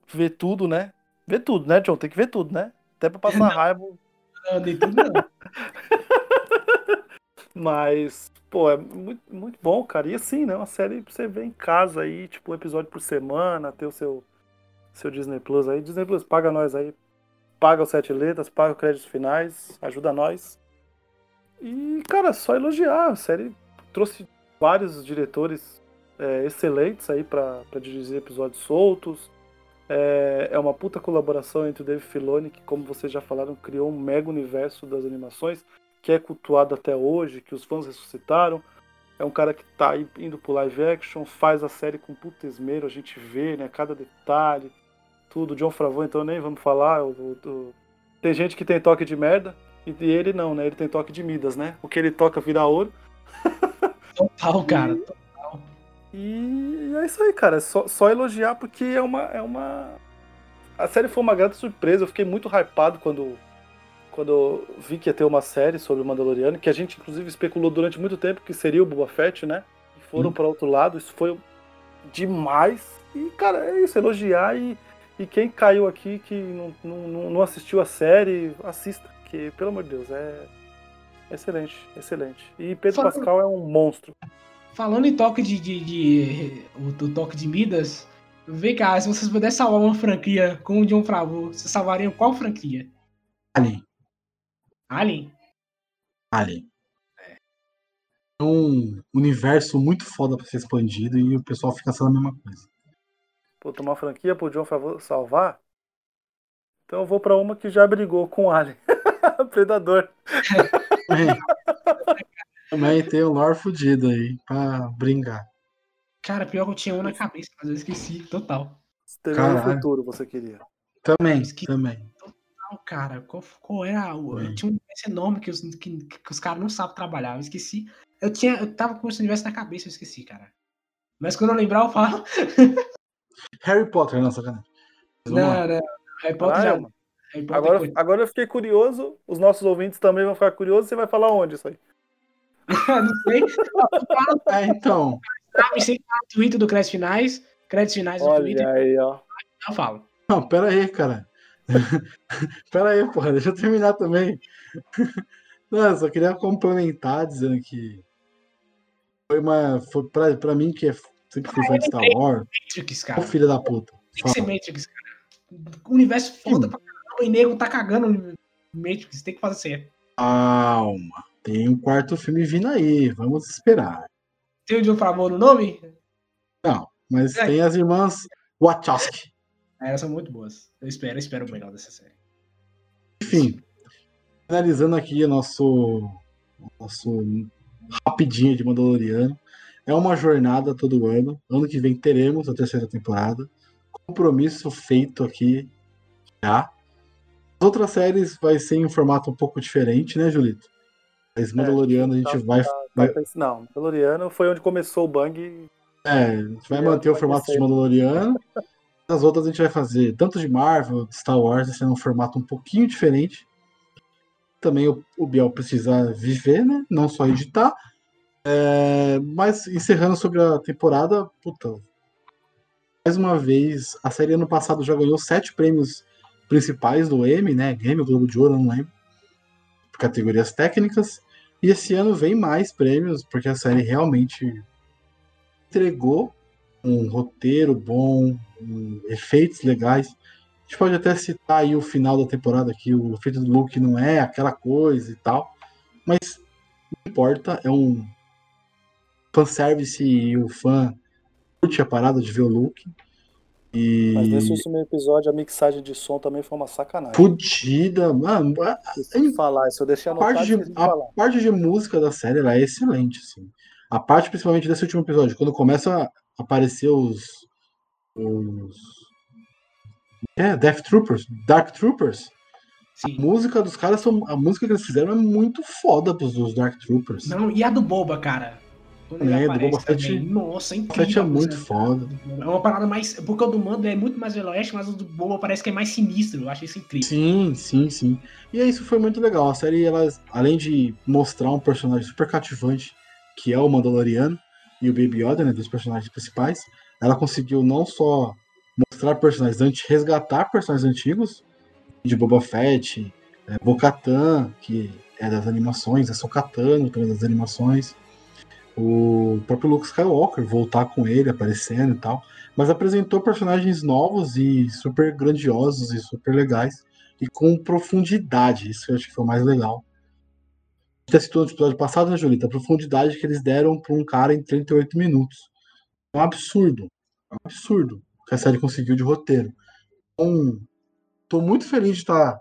ver tudo, né? Ver tudo, né, John? Tem que ver tudo, né? Até pra passar [laughs] raiva. Não, nem tudo não. [laughs] Mas, pô, é muito, muito bom, cara. E assim, né? Uma série pra você ver em casa aí, tipo, um episódio por semana, ter o seu, seu Disney Plus aí. Disney Plus, paga nós aí. Paga os sete letras, paga os créditos finais, ajuda nós. E, cara, só elogiar. A série trouxe vários diretores é, excelentes aí para dirigir episódios soltos. É, é, uma puta colaboração entre o Dave Filoni, que, como vocês já falaram, criou um mega universo das animações, que é cultuado até hoje, que os fãs ressuscitaram. É um cara que tá aí indo pro live action, faz a série com puta esmero, a gente vê, né, cada detalhe, tudo. John Favreau, então nem vamos falar. O, o, tem gente que tem toque de merda, e ele não, né? Ele tem toque de Midas, né? O que ele toca vira ouro. [laughs] Total, cara. E é isso aí, cara. É só, só elogiar porque é uma, é uma. A série foi uma grande surpresa. Eu fiquei muito hypado quando, quando vi que ia ter uma série sobre o Mandaloriano, que a gente inclusive especulou durante muito tempo que seria o Boba Fett, né? E foram hum. para outro lado. Isso foi demais. E, cara, é isso, elogiar. E, e quem caiu aqui que não, não, não assistiu a série, assista. Que, pelo amor de Deus, é excelente, excelente. E Pedro Fala... Pascal é um monstro. Falando em toque de, de, de, o, o, toque de Midas, vem cá, se vocês pudessem salvar uma franquia com o John Favreau, vocês salvariam qual franquia? Alien. Alien? Alien. É um universo muito foda pra ser expandido e o pessoal fica sendo a mesma coisa. Pô, tomar franquia pro John Favreau salvar? Então eu vou pra uma que já brigou com o Alien. [laughs] Predador. É. [laughs] Também tem o lore fudido aí pra brincar. Cara, pior que eu tinha um na cabeça, mas eu esqueci, total. Terminou no futuro, você queria. Também, também. Cara. Qual, qual era o. Eu tinha um universo enorme que os, que, que os caras não sabem trabalhar. Eu esqueci. Eu tinha. Eu tava com esse universo na cabeça, eu esqueci, cara. Mas quando eu lembrar, eu falo. [laughs] Harry Potter, não, sacanagem. Não, não. Harry Potter ah, já. Harry Potter agora, agora eu fiquei curioso. Os nossos ouvintes também vão ficar curiosos. Você vai falar onde isso aí? [laughs] não sei. [laughs] É, então. Sabe, sem o Twitter do Créditos Finais. Créditos Finais do Olha Twitter. aí, ó. Eu falo. Não, pera aí, cara. [laughs] pera aí, porra. Deixa eu terminar também. [laughs] Não, eu só queria complementar dizendo que foi uma. Foi pra, pra mim, que é, sempre fui fã de Star Wars. Matrix, cara. Ô, filho da puta. Tem que ser Matrix, cara. O universo foda pra caramba. O nego tá cagando Matrix. Tem que fazer certo. Calma. Tem um quarto filme vindo aí, vamos esperar. Tem o John Favreau no nome? Não, mas é. tem as irmãs Wachowski. É, elas são muito boas. Eu espero, eu espero o melhor dessa série. Enfim, finalizando aqui o nosso, nosso rapidinho de Mandaloriano. É uma jornada todo ano. Ano que vem teremos a terceira temporada. Compromisso feito aqui já. As outras séries vai ser em um formato um pouco diferente, né, Julito? Mas Mandaloriano é, a gente tá, vai, tá, vai. Não, Mandaloriano foi onde começou o Bang. É, a gente vai manter o formato de Mandaloriano. [laughs] As outras a gente vai fazer tanto de Marvel, de Star Wars, vai ser um formato um pouquinho diferente. Também o, o Biel precisa viver, né? Não só editar. É, mas encerrando sobre a temporada, puta. mais uma vez, a série ano passado já ganhou sete prêmios principais do Emmy, né? Emmy, Globo de Ouro, não lembro. Categorias técnicas. E esse ano vem mais prêmios, porque a série realmente entregou um roteiro bom, um, efeitos legais. A gente pode até citar aí o final da temporada, que o efeito do Luke não é aquela coisa e tal. Mas não importa, é um fanservice e o fã curte a parada de ver o Luke. E... Mas nesse último episódio a mixagem de som também foi uma sacanagem. Fudida, mano. Sem falar, isso eu deixei a parte de, a falar. parte de música da série ela é excelente, assim. A parte principalmente desse último episódio, quando começa a aparecer os. os é, Death Troopers, Dark Troopers. Sim. A música dos caras, são, a música que eles fizeram é muito foda pros Dark Troopers. Não, e a do Boba, cara? É, do Boba Fett. Nossa, é incrível. Fett é muito foda. É uma parada mais. Porque o do Mando é muito mais veloeste, mas o do Boba parece que é mais sinistro. Eu achei isso incrível. Sim, sim, sim. E isso foi muito legal. A série, ela, além de mostrar um personagem super cativante, que é o Mandaloriano, e o Baby Yoda, né, dos personagens principais, ela conseguiu não só mostrar personagens, resgatar personagens antigos, de Boba Fett, é, Bo-Katan, que é das animações, é Sokatano também das animações, o próprio Luke Skywalker voltar com ele, aparecendo e tal, mas apresentou personagens novos e super grandiosos e super legais e com profundidade, isso eu acho que foi o mais legal. Gente citou no episódio passado, né, Julita? A profundidade que eles deram para um cara em 38 minutos. É um absurdo. É um absurdo que a série conseguiu de roteiro. Então, tô muito feliz de estar,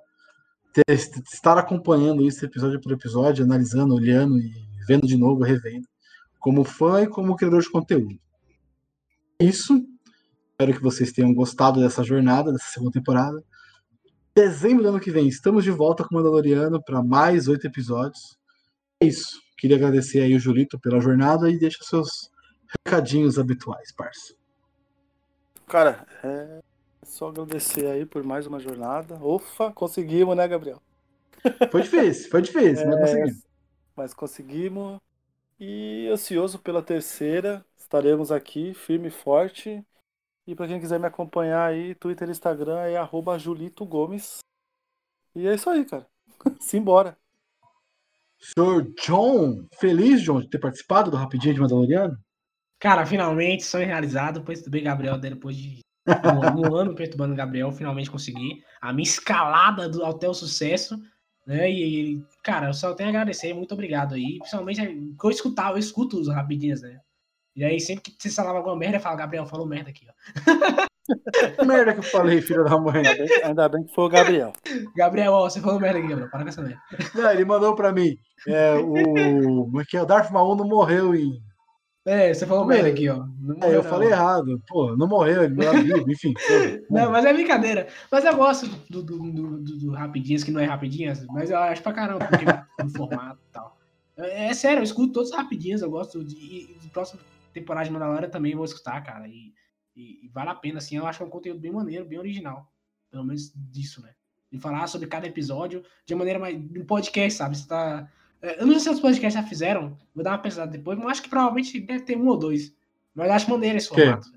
ter, estar acompanhando isso episódio por episódio, analisando, olhando e vendo de novo, revendo como fã e como criador de conteúdo. Isso. Espero que vocês tenham gostado dessa jornada, dessa segunda temporada. Dezembro do ano que vem, estamos de volta com o Mandaloriano para mais oito episódios. É isso. Queria agradecer aí o Julito pela jornada e deixa seus recadinhos habituais, parça. Cara, é só agradecer aí por mais uma jornada. Ufa, conseguimos, né, Gabriel? Foi difícil, foi difícil, é, mas conseguimos. Mas conseguimos. E ansioso pela terceira, estaremos aqui, firme e forte. E para quem quiser me acompanhar aí, Twitter e Instagram é arroba Julito Gomes. E é isso aí, cara. [laughs] Simbora. Senhor John, feliz, John, de ter participado do Rapidinho de Mandaloriano? Cara, finalmente, sonho realizado. Perturbei Gabriel depois de um, um [laughs] ano perturbando Gabriel. Finalmente consegui a minha escalada do, até o sucesso. Né? E, cara, eu só tenho a agradecer, muito obrigado aí. Principalmente eu escutava, eu escuto os rapidinhos, né? E aí, sempre que você falava alguma merda, eu falo, Gabriel, falou merda aqui, ó. [laughs] Que merda que eu falei, filho da mãe. Ainda bem, ainda bem que foi o Gabriel. Gabriel, ó, você falou merda aqui, Gabriel. Para com essa merda. Não, ele mandou pra mim. É, o. Como é que é? O Darth Maul não morreu em. É, você falou merda aqui, ó. é, eu não. falei errado. Pô, não morreu, ele morreu vivo, enfim. [laughs] não, mas é brincadeira. Mas eu gosto do, do, do, do, do Rapidinhas, que não é Rapidinhas, mas eu acho pra caramba, porque no formato e tal. É, é, sério, eu escuto todos os Rapidinhas, eu gosto de. E, e próxima temporada de Mandalorian também vou escutar, cara. E, e, e, vale a pena, assim. Eu acho que é um conteúdo bem maneiro, bem original. Pelo menos disso, né? De falar sobre cada episódio de uma maneira mais. um podcast, sabe? Você tá é, eu não sei se os podcasts já fizeram, vou dar uma pesada depois, mas acho que provavelmente deve ter um ou dois. Mas acho maneiro esse formato.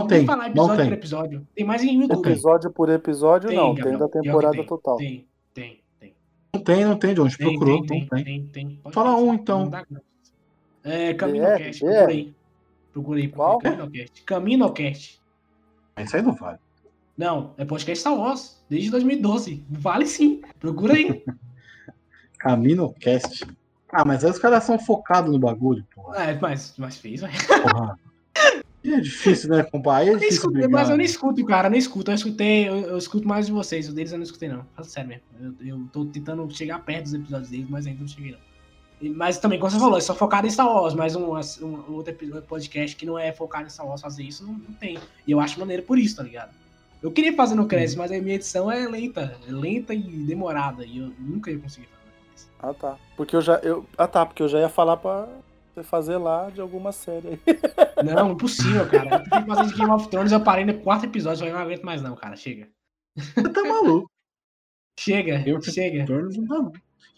Não tem, falar episódio por episódio. Tem mais em YouTube. Episódio por episódio, tem, não. Gabriel, tem da temporada tem, total. Tem, tem, tem. Não tem, não tem, de onde procurou. Tem, tem, tem. tem, Fala um, então. É, CaminoCast, é, procurei. Procurei. Qual? CaminoCast. CaminoCast. Isso aí não vale. Não, é podcast Star Wars, desde 2012. Vale sim. Procura aí. [laughs] CaminoCast. Ah, mas aí os caras são focados no bagulho, porra. É, mas, mas fez, velho. Porra. É difícil, né, compadre? É escuto, mas eu nem escuto, cara, nem escuto. Eu escutei, eu, eu, escuto mais de vocês. O deles eu não escutei, não. Fala sério mesmo. Eu, eu tô tentando chegar perto dos episódios deles, mas ainda não cheguei, não. Mas também, como você falou, é só focado em Star Wars, mas um, um, outro podcast que não é focado em Star Wars fazer isso, não, não, tem. E eu acho maneiro por isso, tá ligado? Eu queria fazer no Cresce, mas a minha edição é lenta. É lenta e demorada. E eu nunca ia conseguir fazer. Ah, tá. Porque eu já. Eu... Ah, tá, porque eu já ia falar pra você fazer lá de alguma série aí. [laughs] Não, impossível, cara. Eu que fazer de Game of Thrones, eu parei no quarto episódio, eu não aguento mais, não, cara. Chega. Você tá maluco. Chega, eu chega.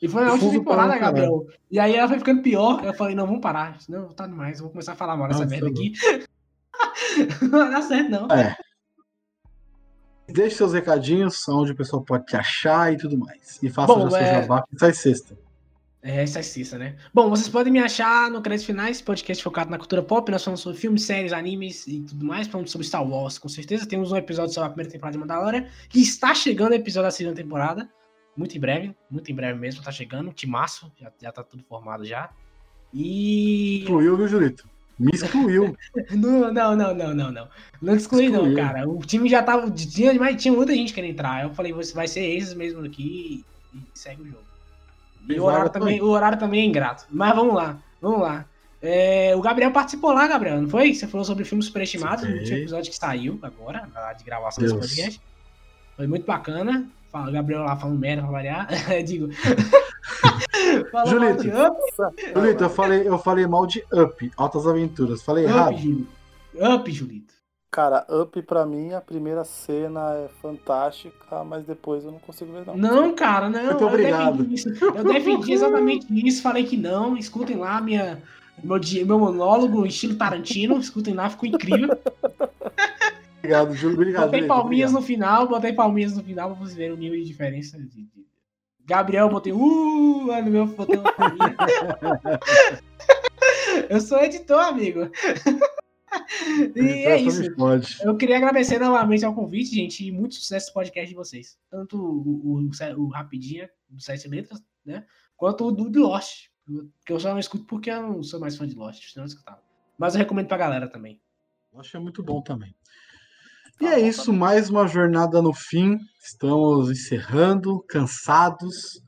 E foi na última temporada, Gabriel. E aí ela foi ficando pior. Eu falei, não, vamos parar. Não, tá demais, vou começar a falar mal dessa merda aqui. [laughs] não vai dar certo, não. É. Deixe seus recadinhos, onde o pessoal pode te achar e tudo mais. E faça Bom, já seu é- jabá, que sai sexta. É, essa é né? Bom, vocês podem me achar no Créditos Finais, podcast focado na cultura pop. Nós falamos sobre filmes, séries, animes e tudo mais. Falamos sobre Star Wars, com certeza. Temos um episódio sobre a primeira temporada de Mandalorian, que está chegando o episódio da segunda temporada. Muito em breve, muito em breve mesmo, tá chegando. Timaço, já, já tá tudo formado já. E. Excluiu, viu, Julito? Me excluiu. [laughs] Não, não, não, não, não, não. Não excluí, não, Excluiu. cara. O time já tava. Tinha, mas tinha muita gente querendo entrar. Eu falei, você vai ser esses mesmo aqui e, segue o jogo. E o horário, também, o horário também é ingrato. Mas vamos lá, vamos lá. É, o Gabriel participou lá, Gabriel, não foi? Você falou sobre filmes superestimados no último episódio que saiu agora, lá de gravação Deus. desse podcast. Foi muito bacana. Fala, Gabriel lá falando merda pra variar. [laughs] Digo. [laughs] Julito. Julito, eu falei, eu falei mal de Up, Altas Aventuras. Falei errado. Up, Julito. Up, Julito. Cara, Up pra mim, a primeira cena é fantástica, mas depois eu não consigo ver, não. Não, cara, não. Muito eu obrigado. defendi isso. Eu defendi exatamente isso. Falei que não. Escutem lá minha, meu, di- meu monólogo, estilo Tarantino. Escutem lá, ficou incrível. [laughs] Obrigado, Júlio. Obrigado. Botei palminhas obrigado. no final, botei palminhas no final pra vocês verem o nível de diferença. Gabriel, botei uh, lá no meu, botei uma palminha. [laughs] Eu sou editor, amigo. [laughs] E é isso. Eu queria agradecer novamente ao convite, gente, e muito sucesso esse podcast de vocês. Tanto o, o, o Rapidinha, do Sete Letras, né? Quanto o do de Lost. Que eu só não escuto porque eu não sou mais fã de Lost, senão eu escutava. Mas eu recomendo pra galera também. Que é muito bom também. E Tá é bom, isso, mais uma jornada no fim. Estamos encerrando, cansados,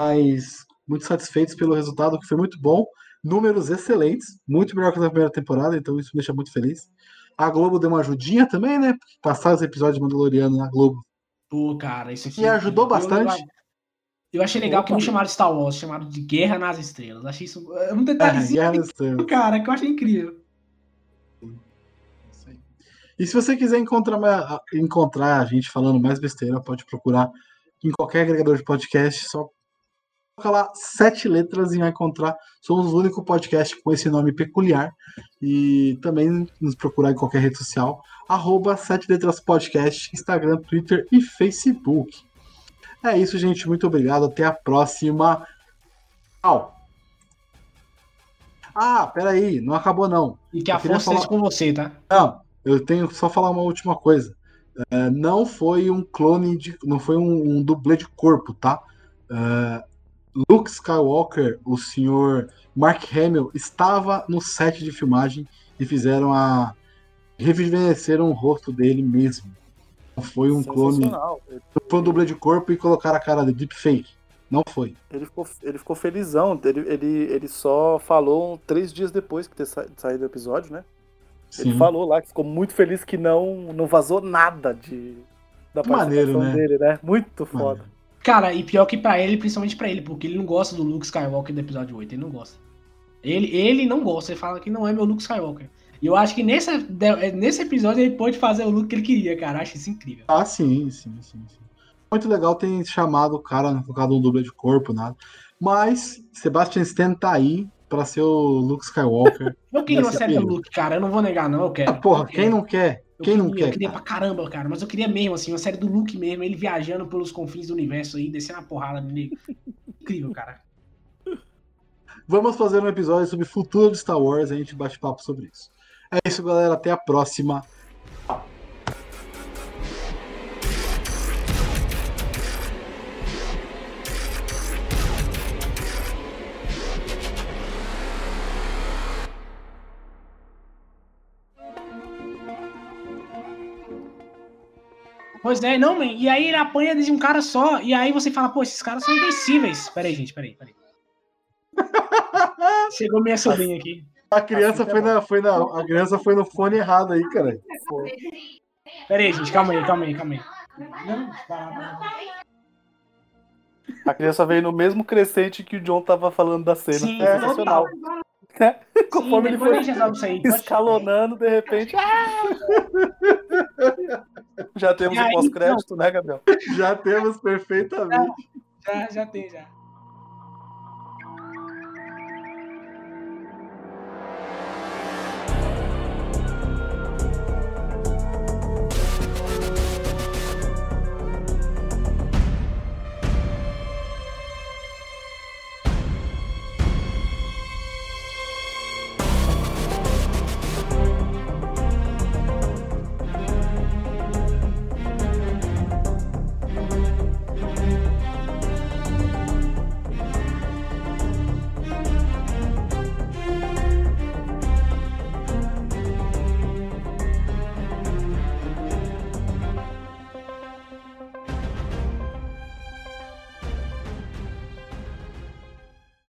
mas muito satisfeitos pelo resultado, que foi muito bom. Números excelentes, muito melhor que na primeira temporada, então isso me deixa muito feliz. A Globo deu uma ajudinha também, né? Passar os episódios de Mandaloriano na Globo. Pô, cara, isso aqui. E ajudou eu- bastante. Eu, eu achei legal que não Opa. chamaram de Star Wars, chamaram de Guerra nas Estrelas. Achei isso. É um É, detalhezinho, Guerra nas Estrelas. cara, que eu achei incrível. E se você quiser encontrar, encontrar a gente falando mais besteira, pode procurar em qualquer agregador de podcast, só coloca lá sete letras e vai encontrar. Somos o único podcast com esse nome peculiar. E também nos procurar em qualquer rede social, arroba sete letras podcast, Instagram, Twitter e Facebook. É isso, gente. Muito obrigado. Até a próxima. Tchau. Ah, peraí, não acabou não. E que a Eu força esteja falar- com você, tá? Não, eu tenho que só falar uma última coisa. É, não foi um clone de. Não foi um, um dublê de corpo, tá? É, Luke Skywalker, o senhor Mark Hamill, estava no set de filmagem e fizeram a. rejuvenesceram o rosto dele mesmo. Não foi um clone. Não foi um dublê de corpo e colocaram a cara de deepfake. Não foi. ele ficou, ele ficou felizão. Ele, ele, ele só falou três dias depois que ter sa- saído o episódio, né? Ele Sim. falou lá que ficou muito feliz que não, não vazou nada de, da maneiro, participação né? dele, né? Muito foda. Cara, e pior que pra ele, principalmente pra ele, porque ele não gosta do Luke Skywalker do episódio 8, ele não gosta. Ele, ele não gosta, ele fala que não é meu Luke Skywalker. E eu acho que nesse, de- nesse episódio ele pôde fazer o look que ele queria, cara. Acho isso incrível. Ah, sim, sim, sim, sim. Muito legal ter chamado o cara, não colocado um dublê de corpo, nada. Mas Sebastian Stan tá aí pra ser o Luke Skywalker. [laughs] Eu queria uma série do. Luke, cara. Eu não vou negar, não. Eu quero. Ah, porra, Eu quero. quem não quer? Eu Quem não queria, Eu quer? queria cara? pra caramba, cara. Mas eu queria mesmo, assim, uma série do Luke mesmo. Ele viajando pelos confins do universo aí, descendo a porrada nego. Incrível, cara. Vamos fazer um episódio sobre o futuro de Star Wars, a gente bate papo sobre isso. É isso, galera. Até a próxima. Pois é, não, man. E aí ele apanha de um cara só. E aí você fala, pô, esses caras são invencíveis. Peraí, gente, peraí, peraí. [laughs] Chegou minha sobrinha aqui. A criança foi na, foi na, a criança foi no fone errado aí, cara. Peraí, gente, calma aí, calma aí, calma aí. Não. A criança veio no mesmo crescente que o John tava falando da cena. Sim, é sensacional. Sim, Conforme ele foi gente resolve isso aí. Pode- escalonando, de repente. [laughs] ah! [laughs] Já temos aí, o pós-crédito, né, Gabriel? Já temos perfeitamente. Já, já tem, já.